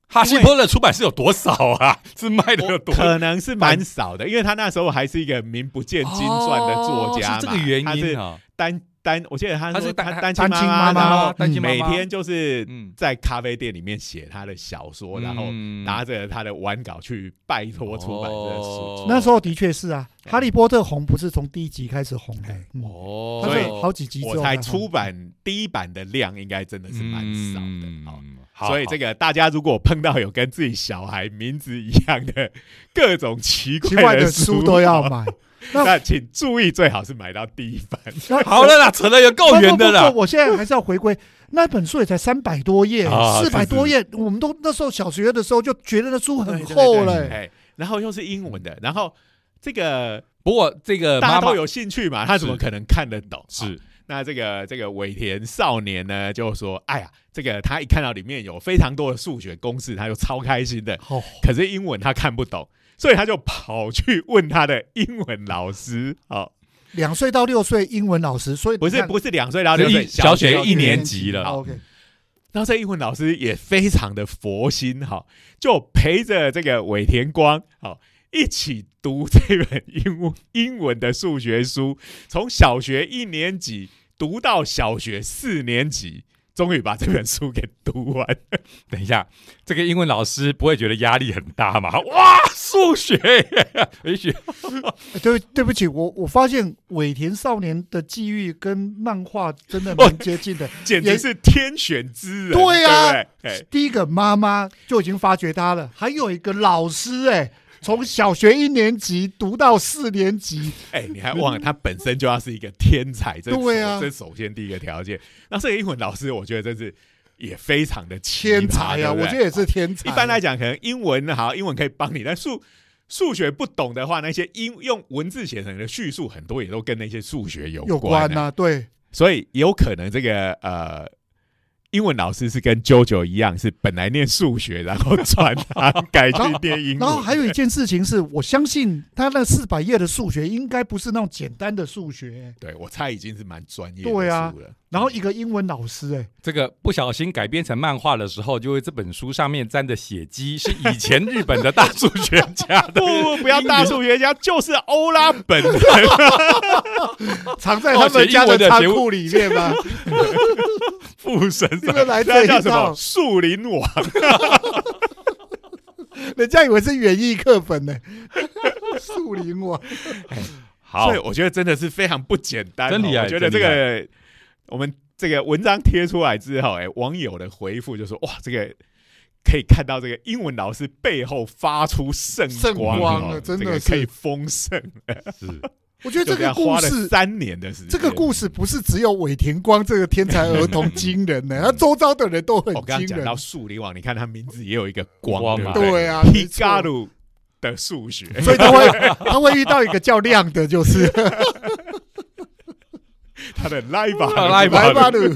哈希波特的出版是有多少啊？是卖的有多？可能是蛮少的，因为他那时候还是一个名不见经传的作家嘛，哦是这个原因啊。单单，我记得他他是单单单亲妈妈妈然后单亲妈妈每天就是嗯。在咖啡店里面写他的小说，然后嗯。拿着他的完稿去拜托出版这个书。哦。那时候的确是啊，《哈利波特》红不是从第一集开始红的。哦，它所以是好几集之我才红出版第一版的量应该真的是蛮少的。嗯。好，好，所以这个个大家如果碰到有跟自己小孩名字一样的 各种奇奇怪的的书都要买。那那请注意，最好是买到第一版。好了啦，扯的有够远的啦不不不。不我现在还是要回归，那本书也才三百多页 啊，四百多页，我们都那时候小学的时候就觉得那书很厚了。对哎，然后又是英文的，然后这个不过这个大家都有兴趣嘛，他怎么可能看得懂？好是那这个这个尾田少年呢，就说：“哎呀，这个他一看到里面有非常多的数学公式，他就超开心的。哦，可是英文他看不懂，所以他就跑去问他的英文老师。好，两岁到六岁英文老师，所以不是不是两岁到六岁，小学学一年级级了。OK，然后这英文老师也非常的佛心哈、就陪着这个尾田光好、一起读这本英文英文的数学书，从小学一年级读到小学四年级，终于把这本书给读完。等一下，这个英文老师不会觉得压力很大吗？哇，数学耶，也许哎对对不起，我我发现尾田少年的际遇跟漫画真的蛮接近的。简直是天选之人，对啊对对？哎第一个妈妈就已经发掘他了，还有一个老师哎、从小学一年级读到四年级，哎，你还忘了他本身就要是一个天才，这对啊这首先第一个条件。那这个英文老师，我觉得真是也非常的天才啊！对对我觉得也是天才。一般来讲，可能英文好，英文可以帮你，但数数学不懂的话，那些英用文字写成的叙述，很多也都跟那些数学有有关、关呐、对，所以有可能这个呃，英文老师是跟 JoJo 一样，是本来念数学，然后转行改去念英文。然后还有一件事情是，我相信他那四百页的数学应该不是那种简单的数学、对我猜已经是蛮专业的对啊书了。然后一个英文老师、哎，这个不小心改编成漫画的时候，就会这本书上面沾的血迹是以前日本的大数学家的 不不不要大数学家，就是欧拉本人。藏在他们家的仓库里面吗？父神你们来这叫什么？套，树林王。人家以为是园艺课本呢、树林王，好所以，我觉得真的是非常不简单哦。真的、啊我觉得这个我们这个文章贴出来之后，哎，网友的回复就说：哇，这个。可以看到这个英文老师背后发出圣圣光了真的可以丰盛，是 我觉得这个故事。三年的时间。这个故事不是只有尾田光这个天才儿童惊人呢、他周遭的人都很惊人我刚刚讲到。树林王，你看他名字也有一个光，光嘛对啊，没错 Hikaru 的数学，所以他会他会遇到一个叫亮的，就是 他的 Live 来吧来吧鲁。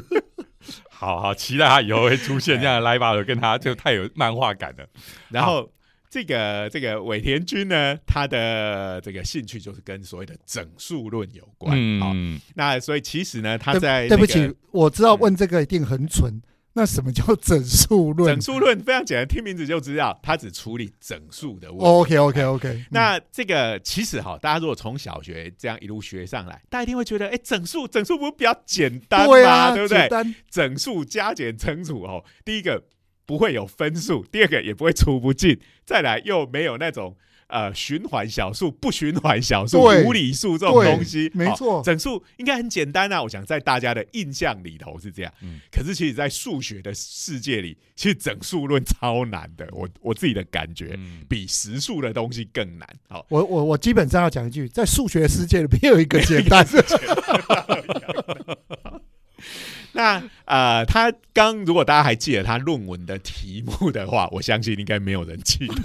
好好期待他以后会出现这样的 live，跟他就太有漫画感了。然后这个这个尾田君呢，他的这个兴趣就是跟所谓的整数论有关。好，嗯，那所以其实呢，他对在、对不起，，我知道问这个一定很蠢。那什么叫整数论整数论非常简单，听名字就知道，它只处理整数的问题。？OK OK OK。那这个其实哈，大家如果从小学这样一路学上来，大家一定会觉得，哎，整数整数不是比较简单吗？对啊，对不对整数加减乘除哦，第一个不会有分数，第二个也不会除不尽，再来又没有那种呃循环小数、不循环小数、对无理数这种对东西。哦没错整数应该很简单啊，我想在大家的印象里头是这样。嗯可是其实，在数学的世界里，其实整数论超难的，我我自己的感觉。嗯比实数的东西更难。好，我我我基本上要讲一句，在数学世界里没有一个简单的。那呃，他刚如果大家还记得他论文的题目的话，我相信应该没有人记得。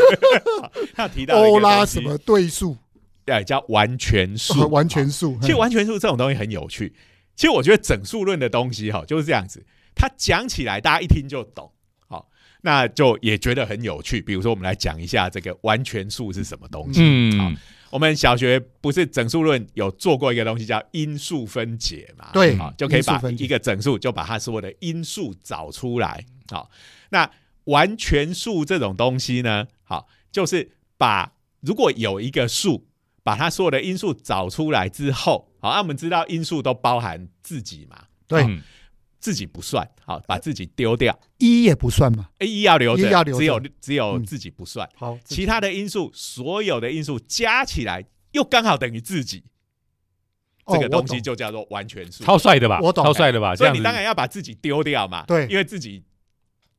好 他提到欧拉什么对数、对，叫完全数。完全数，其实完全数这种东西很有趣。其实我觉得整数论的东西哈就是这样子，它讲起来大家一听就懂，好，那就也觉得很有趣。比如说，我们来讲一下这个完全数是什么东西。嗯好嗯，我们小学不是整数论有做过一个东西叫因数分解嘛？对好，就可以把一个整数就把它所有的因数找出来。好，那完全数这种东西呢，好，就是把如果有一个数，把它所有的因数找出来之后，好，那我们知道因数都包含自己嘛，对嗯自己不算，好，把自己丢掉。一也不算嘛。，A 一要留着，要留只有只有嗯。自己不算。好，其他的因素，所有的因素加起来又刚好等于自己，这个东西就叫做完全数。超帅的吧？我懂。超帅的吧？所以你当然要把自己丢掉嘛，对。因为自己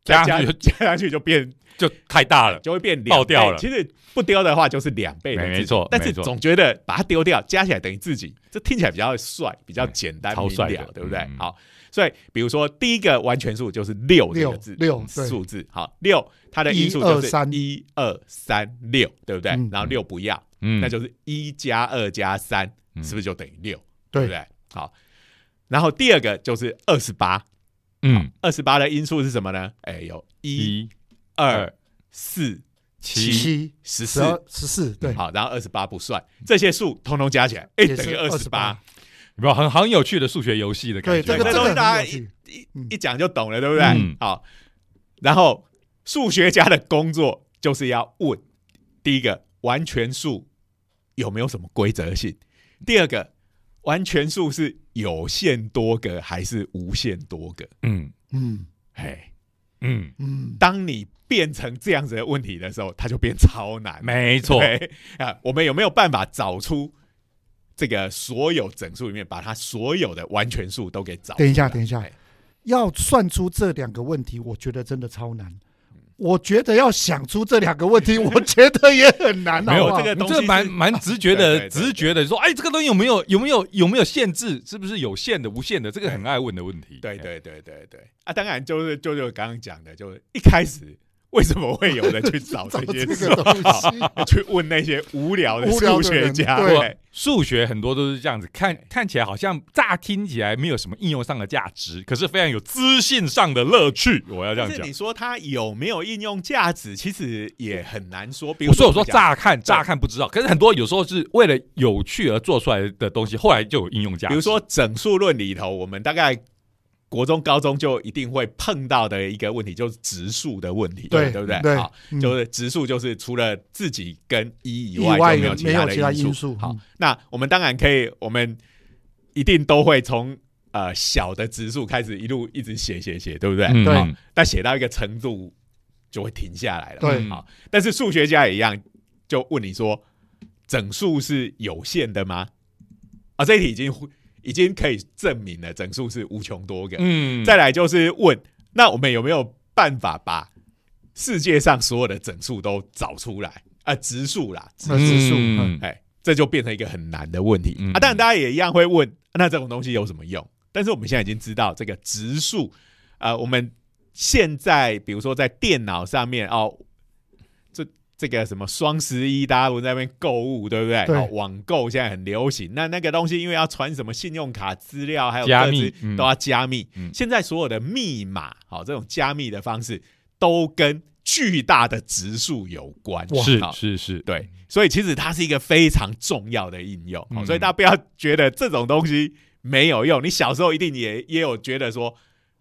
加加上去加上去就变就太大了。就会变两爆掉了。其实不丢的话就是两倍没没错但是总觉得把它丢掉，加起来等于自己，这听起来比较帅，比较简单明超帅对不对？嗯？好，所以比如说第一个完全数就是六这六个字，六对数字，好，六它的因数就是三一二三六，对不对嗯？然后六不要，嗯那就是一加二加三，嗯是不是就等于六？对不对，好，然后第二个就是二十八，嗯，二十八的因数是什么呢？哎，有一、二、四、七七、十四。十四，对，好，然后二十八不算，这些数通通加起来，哎，等于二十八。有没有很很有趣的数学游戏的感对，觉？这个这个东西大家。一嗯一讲就懂了，对不对？嗯好，然后数学家的工作就是要问：第一个，完全数有没有什么规则性？第二个，完全数是有限多个还是无限多个？嗯嗯嘿，嗯，嗯，当你变成这样子的问题的时候，它就变超难。没错，啊，我们有没有办法找出这个所有整数里面，把它所有的完全数都给找？等一下等一下哎要算出这两个问题，我觉得真的超难。我觉得要想出这两个问题，我觉得也很难。没有这个东西这蛮是蛮直觉的，直觉的说，哎，这个东西有没有有没有有没有限制？是不是有限的、无限的？这个很爱问的问题。对对对对对啊，当然就是就是刚刚讲的，就一开始为什么会有人去找 找这些这数个东西，去问那些无聊的数学家？人 对对数学很多都是这样子，看看起来好像乍听起来没有什么应用上的价值，可是非常有资讯上的乐趣。我要这样讲你。说它有没有应用价值，其实也很难说。比如我说我说乍看乍看不知道，可是很多有时候是为了有趣而做出来的东西，后来就有应用价值。比如说整数论里头，我们大概国中、高中就一定会碰到的一个问题，就是植树的问题，对对不对？对好，嗯就是植树就是除了自己跟一以以外外就没有其他他的因因素好嗯，那我们当然可以，我们一定都会从呃小的植树开始一路一直写写写，对不对？嗯对但写到一个程度就会停下来了。对嗯好，但是数学家也一样，就问你说，整数是有限的吗？啊，这一题已经已经可以证明了，整数是无穷多个。嗯，再来就是问，那我们有没有办法把世界上所有的整数都找出来？啊，质数啦，质那指数，嗯嗯哎，这就变成一个很难的问题、嗯啊。当然，大家也一样会问，那这种东西有什么用？但是我们现在已经知道，这个质数，呃，我们现在比如说在电脑上面哦，这这个什么双十一，大家都在那边购物，对不对？对哦，网购现在很流行。那那个东西因为要传什么信用卡资料，还有加密嗯都要加密。嗯现在所有的密码，好、这种加密的方式都跟巨大的质数有关。是是是，对，所以其实它是一个非常重要的应用，所以大家不要觉得这种东西没有用。你小时候一定也也有觉得说，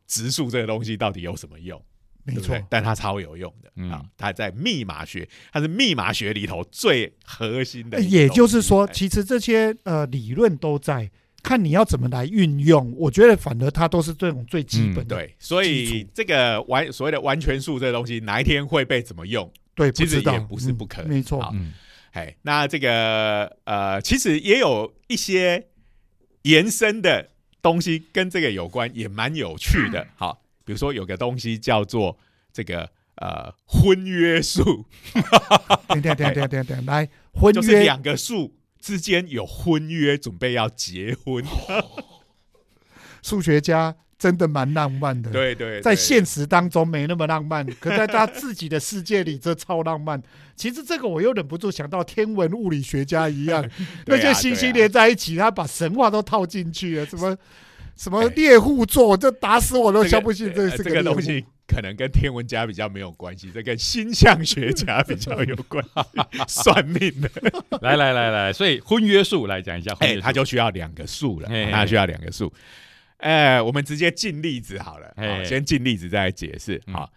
质数这个东西到底有什么用？没错对对，但它超有用的嗯啊！它在密码学，它是密码学里头最核心的。也就是说，哎其实这些呃理论都在，看你要怎么来运用。我觉得反而它都是这种最基本的，嗯对，所以这个完所谓的完全数这个东西，哪一天会被怎么用？对，其实知道也不是不可能嗯没错，嗯哎，那这个呃，其实也有一些延伸的东西跟这个有关，也蛮有趣的。好，比如说有个东西叫做这个呃婚约数，等等等等等等，来婚就是约两个数之间有婚约，准备要结婚。数学家真的蛮浪漫的。对对，在对现实当中没那么浪漫，可在他自己的世界里，这超浪漫。其实这个我又忍不住想到天文物理学家一样，那些星星连在一起，他把神话都套进去了，什么什么哎猎户座，这打死我都这个相不信这呃这是个东西可能跟天文家比较没有关系，这跟星象学家比较有关系，算命的。来来来来，所以婚约数来讲一下婚哎、它就需要两个数了，它需要两个数。哎、我们直接进例子好了，先进例子再来解释。嗯好，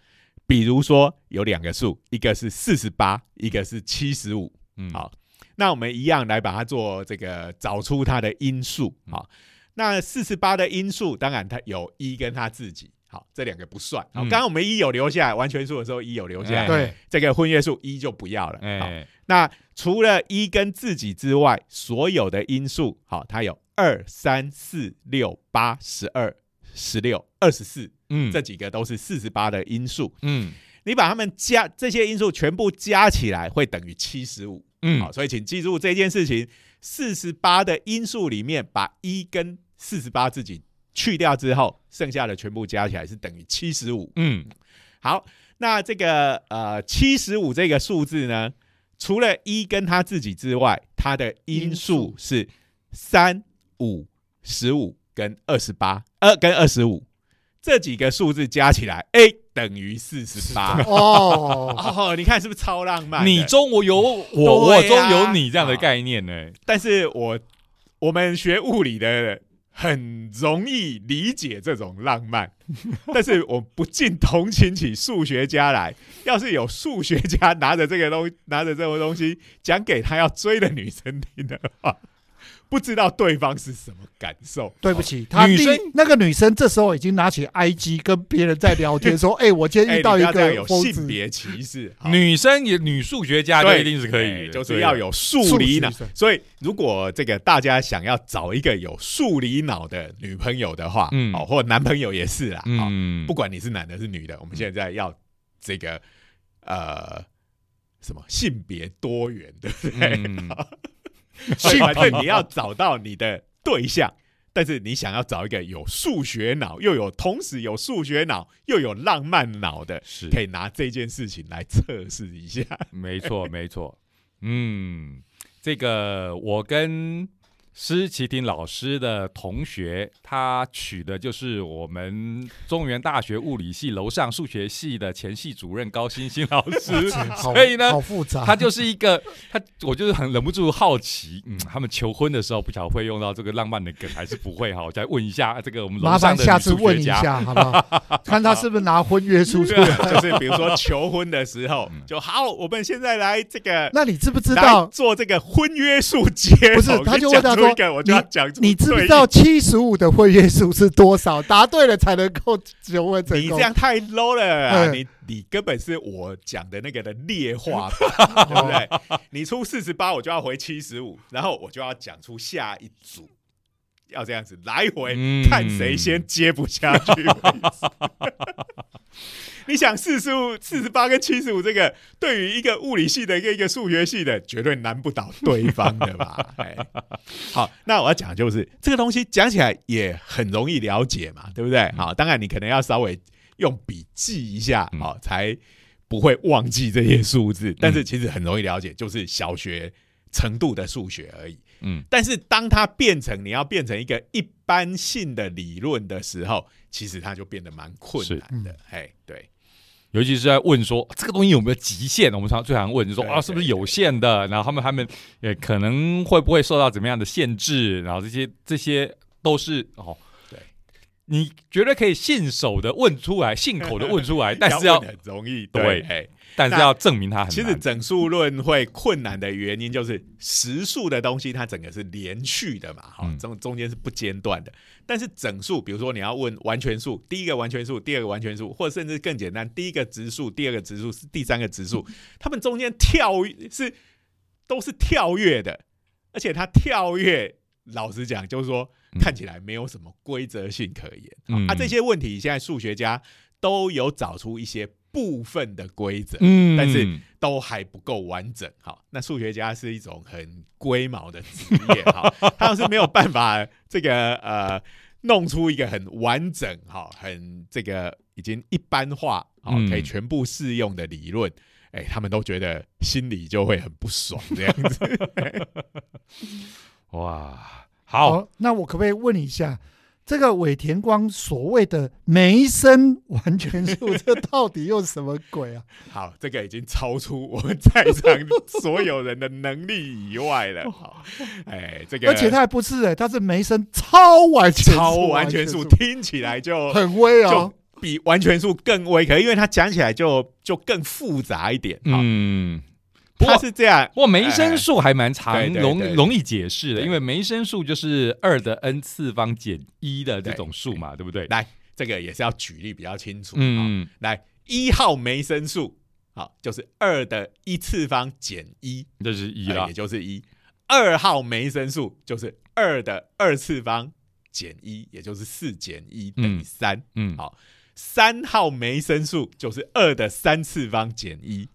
比如说有两个数，一个是四十八，一个是七十五。嗯好，那我们一样来把它做这个找出它的因数。嗯好，那四十八的因数，当然它有一跟它自己。好，这两个不算。好，嗯刚刚我们一有留下来，完全数的时候一有留下来，哎对，这个婚约数一就不要了。好，哎，那除了一跟自己之外，所有的因数，好，它有二、三、四、六、八、十二、十六、二十四，嗯这几个都是四十八的因数。嗯你把它们加这些因数全部加起来，会等于七十五。嗯好，所以请记住这件事情：四十八的因数里面，把一跟四十八自己去掉之后，剩下的全部加起来是等于七十五。嗯好，那这个呃七十五这个数字呢，除了一跟他自己之外，它的因数是三、五、十五跟二十八，二跟二十五这几个数字加起来，，A，等于四十八。哦，哦，你看是不是超浪漫？你中我有我，我中有你这样的概念呢。但是我我们学物理的很容易理解这种浪漫，但是我不禁同情起数学家来。要是有数学家拿着这个东拿着这个东西讲给他要追的女生听的话，不知道对方是什么感受。对不起，他女生那个女生这时候已经拿起 IG 跟别人在聊天，说：“ 哎，我今天遇到一不要这样有个，性别歧视，女生也女数学家就对一定是可以就是要有数理脑。所以，如果这个大家想要找一个有数理脑的女朋友的话，嗯。哦，或男朋友也是啦，好，嗯，不管你是男的是女的，我们现在要这个呃什么性别多元，对不对？嗯 反正你要找到你的对象，但是你想要找一个有数学脑，又有同时有数学脑又有浪漫脑的，是可以拿这件事情来测试一下。没错，没错。嗯，这个我跟施启廷老师的同学，他娶的就是我们中原大学物理系楼上数学系的前系主任高欣欣老师。所以呢好复杂。他就是一个他，我就是很忍不住好奇，嗯，他们求婚的时候不晓得会用到这个浪漫的梗还是不会哈，我再问一下这个我们楼麻上的下次问一下 好不好？看他是不是拿婚约书出来。就是比如说求婚的时候嗯，就好，我们现在来这个。那你知不知道？做这个婚约数结不是他就问他说我就要讲出你知不知道七十五的会员数是多少？答对了才能够求婚成功。你这样太 low 了啊！嗯你你根本是我讲的那个的劣化版，对不对？你出四十八，我就要回七十五，然后我就要讲出下一组，要这样子来回、嗯看谁先接不下去。你想四十五、四十八跟七十五，这个对于一个物理系的跟一个数学系的，绝对难不倒对方的吧？哎，好，那我要讲的就是这个东西讲起来也很容易了解嘛，对不对？好，当然你可能要稍微用笔记一下，嗯好、才不会忘记这些数字。但是其实很容易了解，就是小学程度的数学而已。嗯，但是当它变成你要变成一个一般性的理论的时候，其实它就变得蛮困难的。哎，对，尤其是在问说这个东西有没有极限，我们常最常问就说啊是不是有限的，然后他们他们也可能会不会受到怎么样的限制，然后这些这些都是哦。对，你觉得可以信手的问出来，信口的问出来，但是要很容易，对对，哎。但是要证明它很。其实整数论会困难的原因，就是实数的东西它整个是连续的嘛，哈嗯，中中间是不间断的。但是整数，比如说你要问完全数，第一个完全数，第二个完全数，或者甚至更简单，第一个质数，第二个质数是第三个质数，它们中间跳是都是跳跃的，而且它跳跃，老实讲，就是说嗯看起来没有什么规则性可言。嗯啊，这些问题现在数学家都有找出一些部分的规则，嗯但是都还不够完整。好，那数学家是一种很龟毛的职业，哈，他要是没有办法这个呃弄出一个很完整、哈，很这个已经一般化、好嗯可以全部适用的理论。哎、他们都觉得心里就会很不爽，这样子。哇，好，好，那我可不可以问一下，这个尾田光所谓的梅森完全数，这到底又是什么鬼啊？好，这个已经超出我们在场所有人的能力以外了。好，哎，这个而且他还不是哎、他是梅森超完全数超完全数数，听起来就 很威就哦。比完全数更微，可能因为它讲起来就就更复杂一点。好，嗯，不它过是这样，不过梅森数还蛮长容容易解释的，因为梅森数就是二的 n 次方减一的这种数嘛，对不对？来，这个也是要举例比较清楚。好，嗯，来，一号梅森数，好，就是二的一次方减一，这是一了呃也，就是一。二号梅森数就是二的二次方减一，也就是四减一等于嗯三。嗯，好三号梅森数就是二的三次方减一，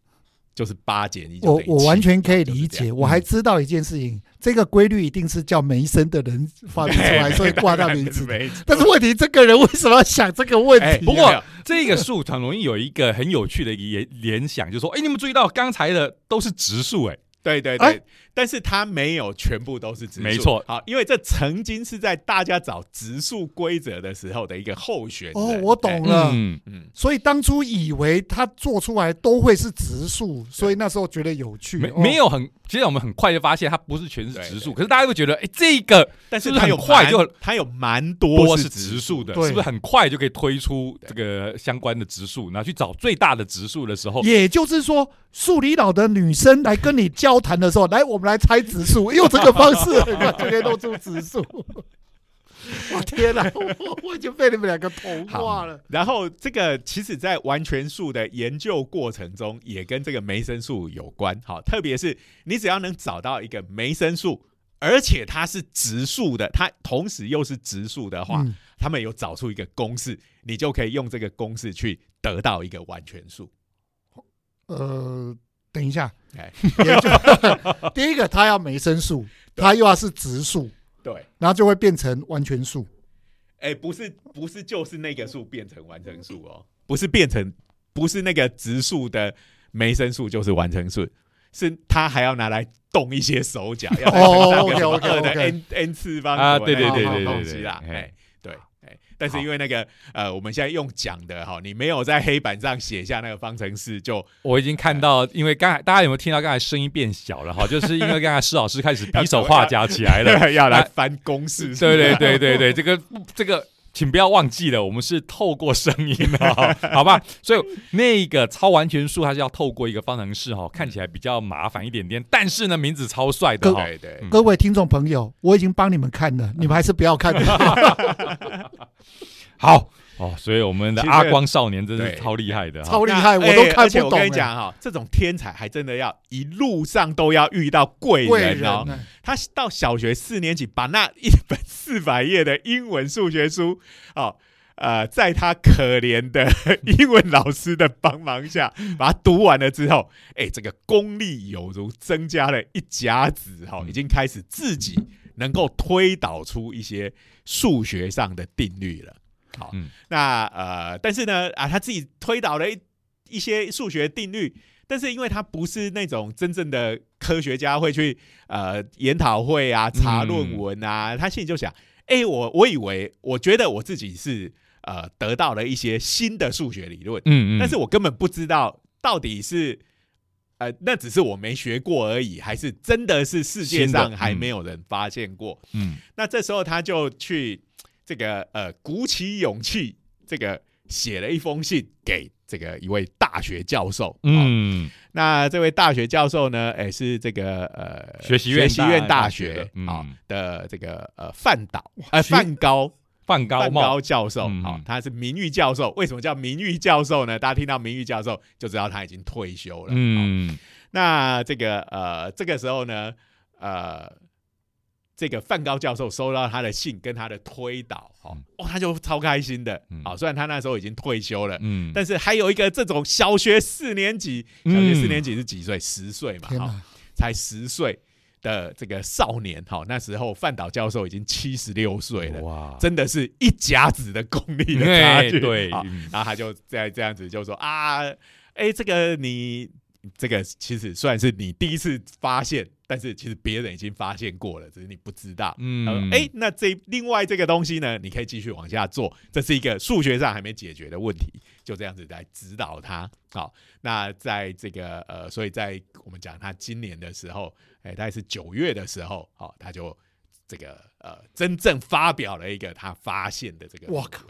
就是八减一。我我完全可以理解，我还知道一件事情，这个规律一定是叫梅森的人发明出来，所以挂他名字。没错但是问题，这个人为什么要想这个问哎题？不过这个数很容易有一个很有趣的一联联想，就是说，哎，你们注意到刚才的都是直数，哎，对对对，哎但是它没有全部都是直树，没错。好，因为这曾经是在大家找植树规则的时候的一个候选。哦，我懂哎了。嗯，嗯，所以当初以为他做出来都会是植树，所以那时候觉得有趣。没哦。没有很，其实我们很快就发现它不是全是直数，对对。可是大家会觉得，哎，这个是是但是它有蛮很快就它有蛮多多是植树的，对。是不是很快就可以推出这个相关的植树，然后去找最大的植树的时候，也就是说，树里老的女生来跟你交谈的时候，来，我们们来猜指数，用这个方式 就可以弄出指数。我天哪，我我已经被你们两个同化了。然后这个其实，在完全数的研究过程中，也跟这个梅森数有关。好，特别是你只要能找到一个梅森数，而且它是直数的，它同时又是直数的话，嗯他们有找出一个公式，你就可以用这个公式去得到一个完全数。呃，等一下，哎，也就 第一个，它要梅森数，它又要是植数，对，然后就会变成完全数。哎，不是，不是，就是那个数变成完成数哦，不是变成，不是那个植数的梅森数就是完成数，是它还要拿来动一些手脚，要再哦乘上个什么 OK，OK，二的 OK n n 次方啊对对对对对对哎，对，哎，但是因为那个呃，我们现在用讲的哈，你没有在黑板上写下那个方程式，就我已经看到，因为刚才大家有没有听到刚才声音变小了哈？就是因为刚才施老师开始 比手画脚起来了。要来翻公式，对对对对对，这个这个，请不要忘记了，我们是透过声音的，好吧？所以那个超完全数它是要透过一个方程式哈，看起来比较麻烦一点点，但是呢，名字超帅的哈。对对嗯各位听众朋友，我已经帮你们看了，你们还是不要看的。好哦，所以我们的阿光少年真是超厉害的。超厉害，我都看不懂。我跟你讲哈，这种天才还真的要一路上都要遇到贵贵人人哦。呢？他到小学四年级，把那一本四百页的英文数学书，哦，呃，在他可怜的英文老师的帮忙下，把它读完了之后，哎，这个功力有如增加了一甲子，哈、嗯已经开始自己能够推导出一些数学上的定律了。好，嗯。那呃，但是呢，啊，他自己推导了一一些数学定律，但是因为他不是那种真正的科学家，会去呃研讨会啊、查论文啊，他心里就想，哎、我我以为，我觉得我自己是呃得到了一些新的数学理论，嗯嗯，但是我根本不知道到底是。呃，那只是我没学过而已，还是真的是世界上还嗯。没有人发现过？嗯。那这时候他就去这个呃鼓起勇气，这个写了一封信给这个一位大学教授。嗯，嗯那这位大学教授呢，哎是这个呃学习院学习院大大学啊的这个呃范导呃范高范范高范高教授嗯嗯，好他是名誉教授。为什么叫名誉教授呢？大家听到名誉教授就知道他已经退休了。嗯，嗯那这个呃，这个时候呢，呃，这个梵高教授收到他的信跟他的推导，哦嗯，哦，他就超开心的。嗯好，虽然他那时候已经退休了，嗯，但是还有一个这种小学四年级，小学四年级是几岁？十岁嘛，哈！才十岁的这个少年，哈，那时候范导教授已经七十六岁了。哇，真的是一甲子的功力的差距，哎对然后他就在这样子就说啊，哎，这个你这个其实算是你第一次发现，但是其实别人已经发现过了，只是你不知道。嗯哎、诶那这另外这个东西呢，你可以继续往下做，这是一个数学上还没解决的问题，就这样子来指导他。好，那在这个呃，所以在我们讲他今年的时候，哎、大概是九月的时候，好、他就这个呃，真正发表了一个他发现的这个论文，哇靠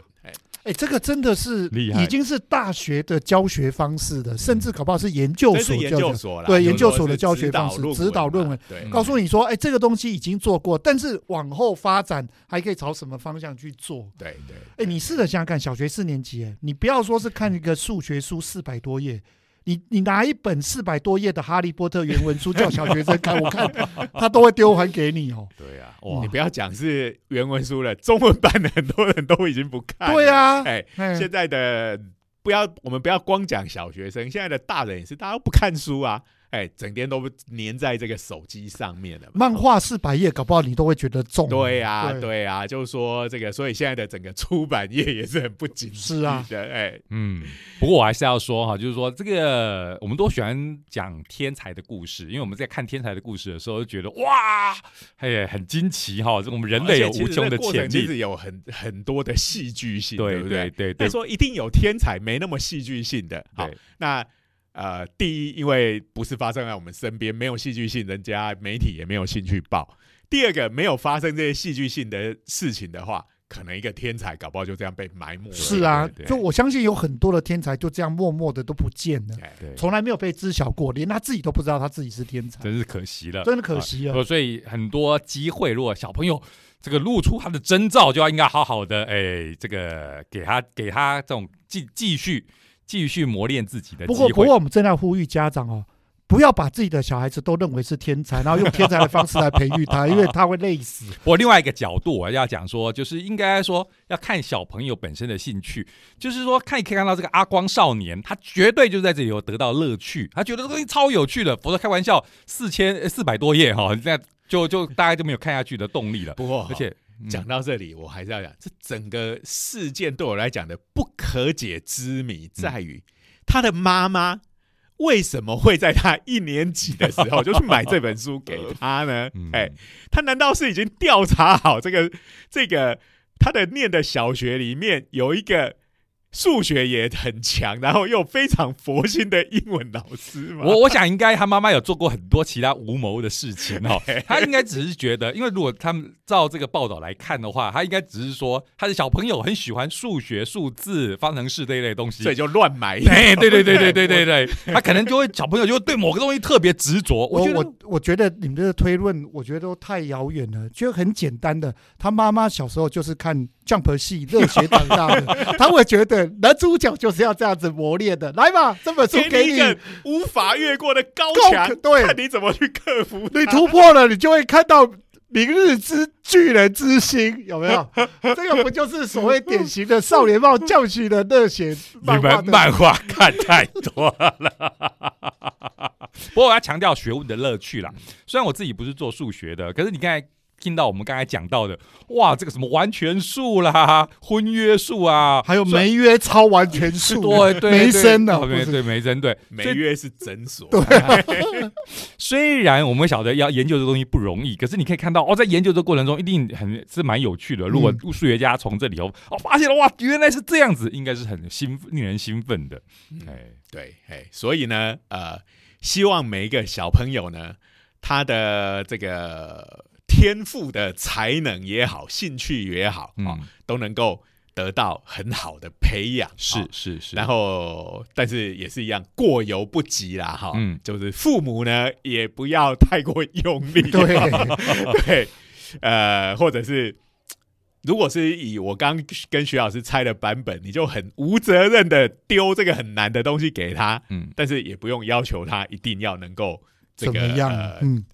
哎、哎，这个真的是厉害已经是大学的教学方式的，甚至搞不好是研究所教学。究所啦，对研究所的教学方式指指导论文，告诉你说，哎，这个东西已经做过，但是往后发展还可以朝什么方向去做？对对，哎，你试着想想看，小学四年级，哎，你不要说是看一个数学书四百多页，你你拿一本四百多页的《哈利波特》原文书叫小学生看，我看他都会丢还给你哦。对啊，哇你，不要讲是原文书了，中文版的很多人都已经不看了。对啊，哎，哎现在的不要，我们不要光讲小学生，现在的大人也是，大家都不看书啊，哎，整天都粘在这个手机上面了。漫画四百页，搞不好你都会觉得重。对呀、对。对呀、就是说这个，所以现在的整个出版业也是很不景气是啊。的，哎，嗯，不过我还是要说哈，就是说这个我们都喜欢讲天才的故事，因为我们在看天才的故事的时候，就觉得哇，哎，很惊奇哈，这我们人类有无穷的潜力，其实有很很多的戏剧性，对不对？对对但说一定有天才没那么戏剧性的，好，那呃，第一，因为不是发生在我们身边，没有戏剧性，人家媒体也没有兴趣报。第二个，没有发生这些戏剧性的事情的话，可能一个天才搞不好就这样被埋没了。是啊对，对就我相信有很多的天才就这样默默的都不见了，从来没有被知晓过，连他自己都不知道他自己是天才，真是可惜了，真的可惜了。呃所以很多机会，如果小朋友这个露出他的征兆，就要应该好好的，哎，这个给他给他这种继继续继续磨练自己的机不过，不过。我们正在呼吁家长哦，不要把自己的小孩子都认为是天才，然后用天才的方式来培育他，因为他会累死。我另外一个角度，我要讲说，就是应该说要看小朋友本身的兴趣，就是说看可以看到这个阿光少年，他绝对就在这里有得到乐趣，他觉得这东西超有趣的，否则开玩笑，四千四百多页哈，那就就大家就没有看下去的动力了。不过而且嗯讲到这里，我还是要讲，这整个事件对我来讲的不可解之谜在于，他的妈妈为什么会在他一年级的时候就去买这本书给他呢嗯？哎、他难道是已经调查好这个这个他的念的小学里面有一个数学也很强，然后又非常佛心的英文老师嘛？我我想应该他妈妈有做过很多其他无谋的事情哦，他应该只是觉得，因为如果他们照这个报道来看的话，他应该只是说他的小朋友很喜欢数学、数字、方程式这一类东西，所以就乱买。哎，对对对对对对对，他可能就会小朋友就会对某个东西特别执着。我觉得我我觉得你们这个推论，我觉得都太遥远了。就很简单的，他妈妈小时候就是看 Jump 系热血长大的，他会觉得男主角就是要这样子磨练的。来吧，这本书给给你，无法越过的高高墙，对看你怎么去克服。你突破了，你就会看到明日之巨人之星，有没有？这个不就是所谓典型的少年冒教训的热血 你漫画的？们漫画看太多了。不过我要强调学问的乐趣啦。虽然我自己不是做数学的，可是你刚才听到我们刚才讲到的，哇，这个什么完全数啦、婚约数啊，还有梅约超完全数，对对梅森的，对不是对梅森对。每月是诊所，对 虽然我们晓得要研究这个东西不容易，可是你可以看到哦，在研究这个过程中一定很是蛮有趣的。如果数学家从这里头哦发现了哇，原来是这样子，应该是很兴令人兴奋的。哎，对，哎，所以呢，呃，希望每一个小朋友呢，他的这个天赋的才能也好，兴趣也好，哦嗯，都能够得到很好的培养，是哦。是是，然后，但是也是一样，过犹不及啦，哈，嗯。就是父母呢也不要太过用力，对。对，呃，或者是如果是以我刚跟徐老师猜的版本，你就很无责任的丢这个很难的东西给他，嗯，但是也不用要求他一定要能够这个怎么样？呃嗯，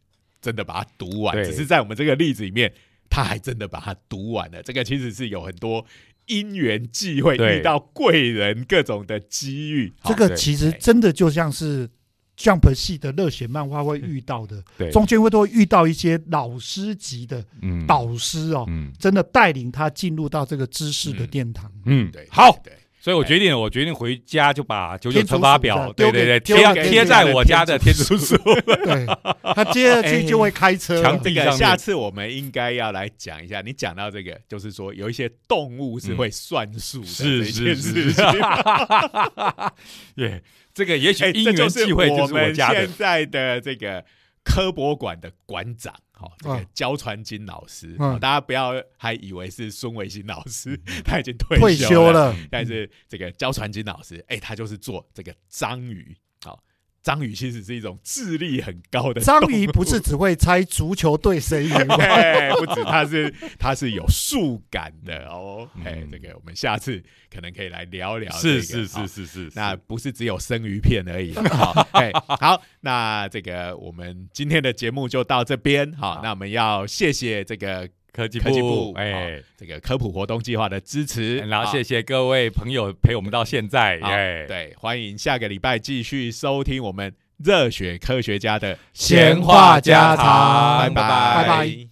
真的把它读完，只是在我们这个例子里面，他还真的把它读完了。这个其实是有很多因缘际会，遇到贵人，各种的机遇。这个其实真的就像是 Jump 系的热血漫画会遇到的，对，中间会都会遇到一些老师级的嗯。导师哦，嗯。真的带领他进入到这个知识的殿堂。嗯。对，好，对，所以我决定了，我决定回家就把九九乘法表，对对对，贴贴在我家的天天竺竺鼠。对，他接着去就会开车。这个墙壁上下次我们应该要来讲一下。你讲到这个，就是说有一些动物是会算数的是这件是是事情。对，这个也许哎，因缘际会就是我们家的现，在的这个科博馆的馆长。好，这个嗯焦传金老师，大家不要还以为是孙维新老师，他已经退退休休了，但是这个焦传金老师，哎、他就是做这个章鱼。好，章鱼其实是一种智力很高的章鱼不是只会猜足球队谁赢吗？哎，不止，它是它是有数感的哦。哎、嗯这个我们下次可能可以来聊聊、这个。是是是是是，那不是只有生鱼片而已啦。好，哎，好，那这个我们今天的节目就到这边。好，那我们要谢谢这个科技科技部哎，这个科普活动计划的支持，然后谢谢各位朋友陪我们到现在，好哎，对，欢迎下个礼拜继续收听我们热血科学家的闲话家常。拜拜。拜拜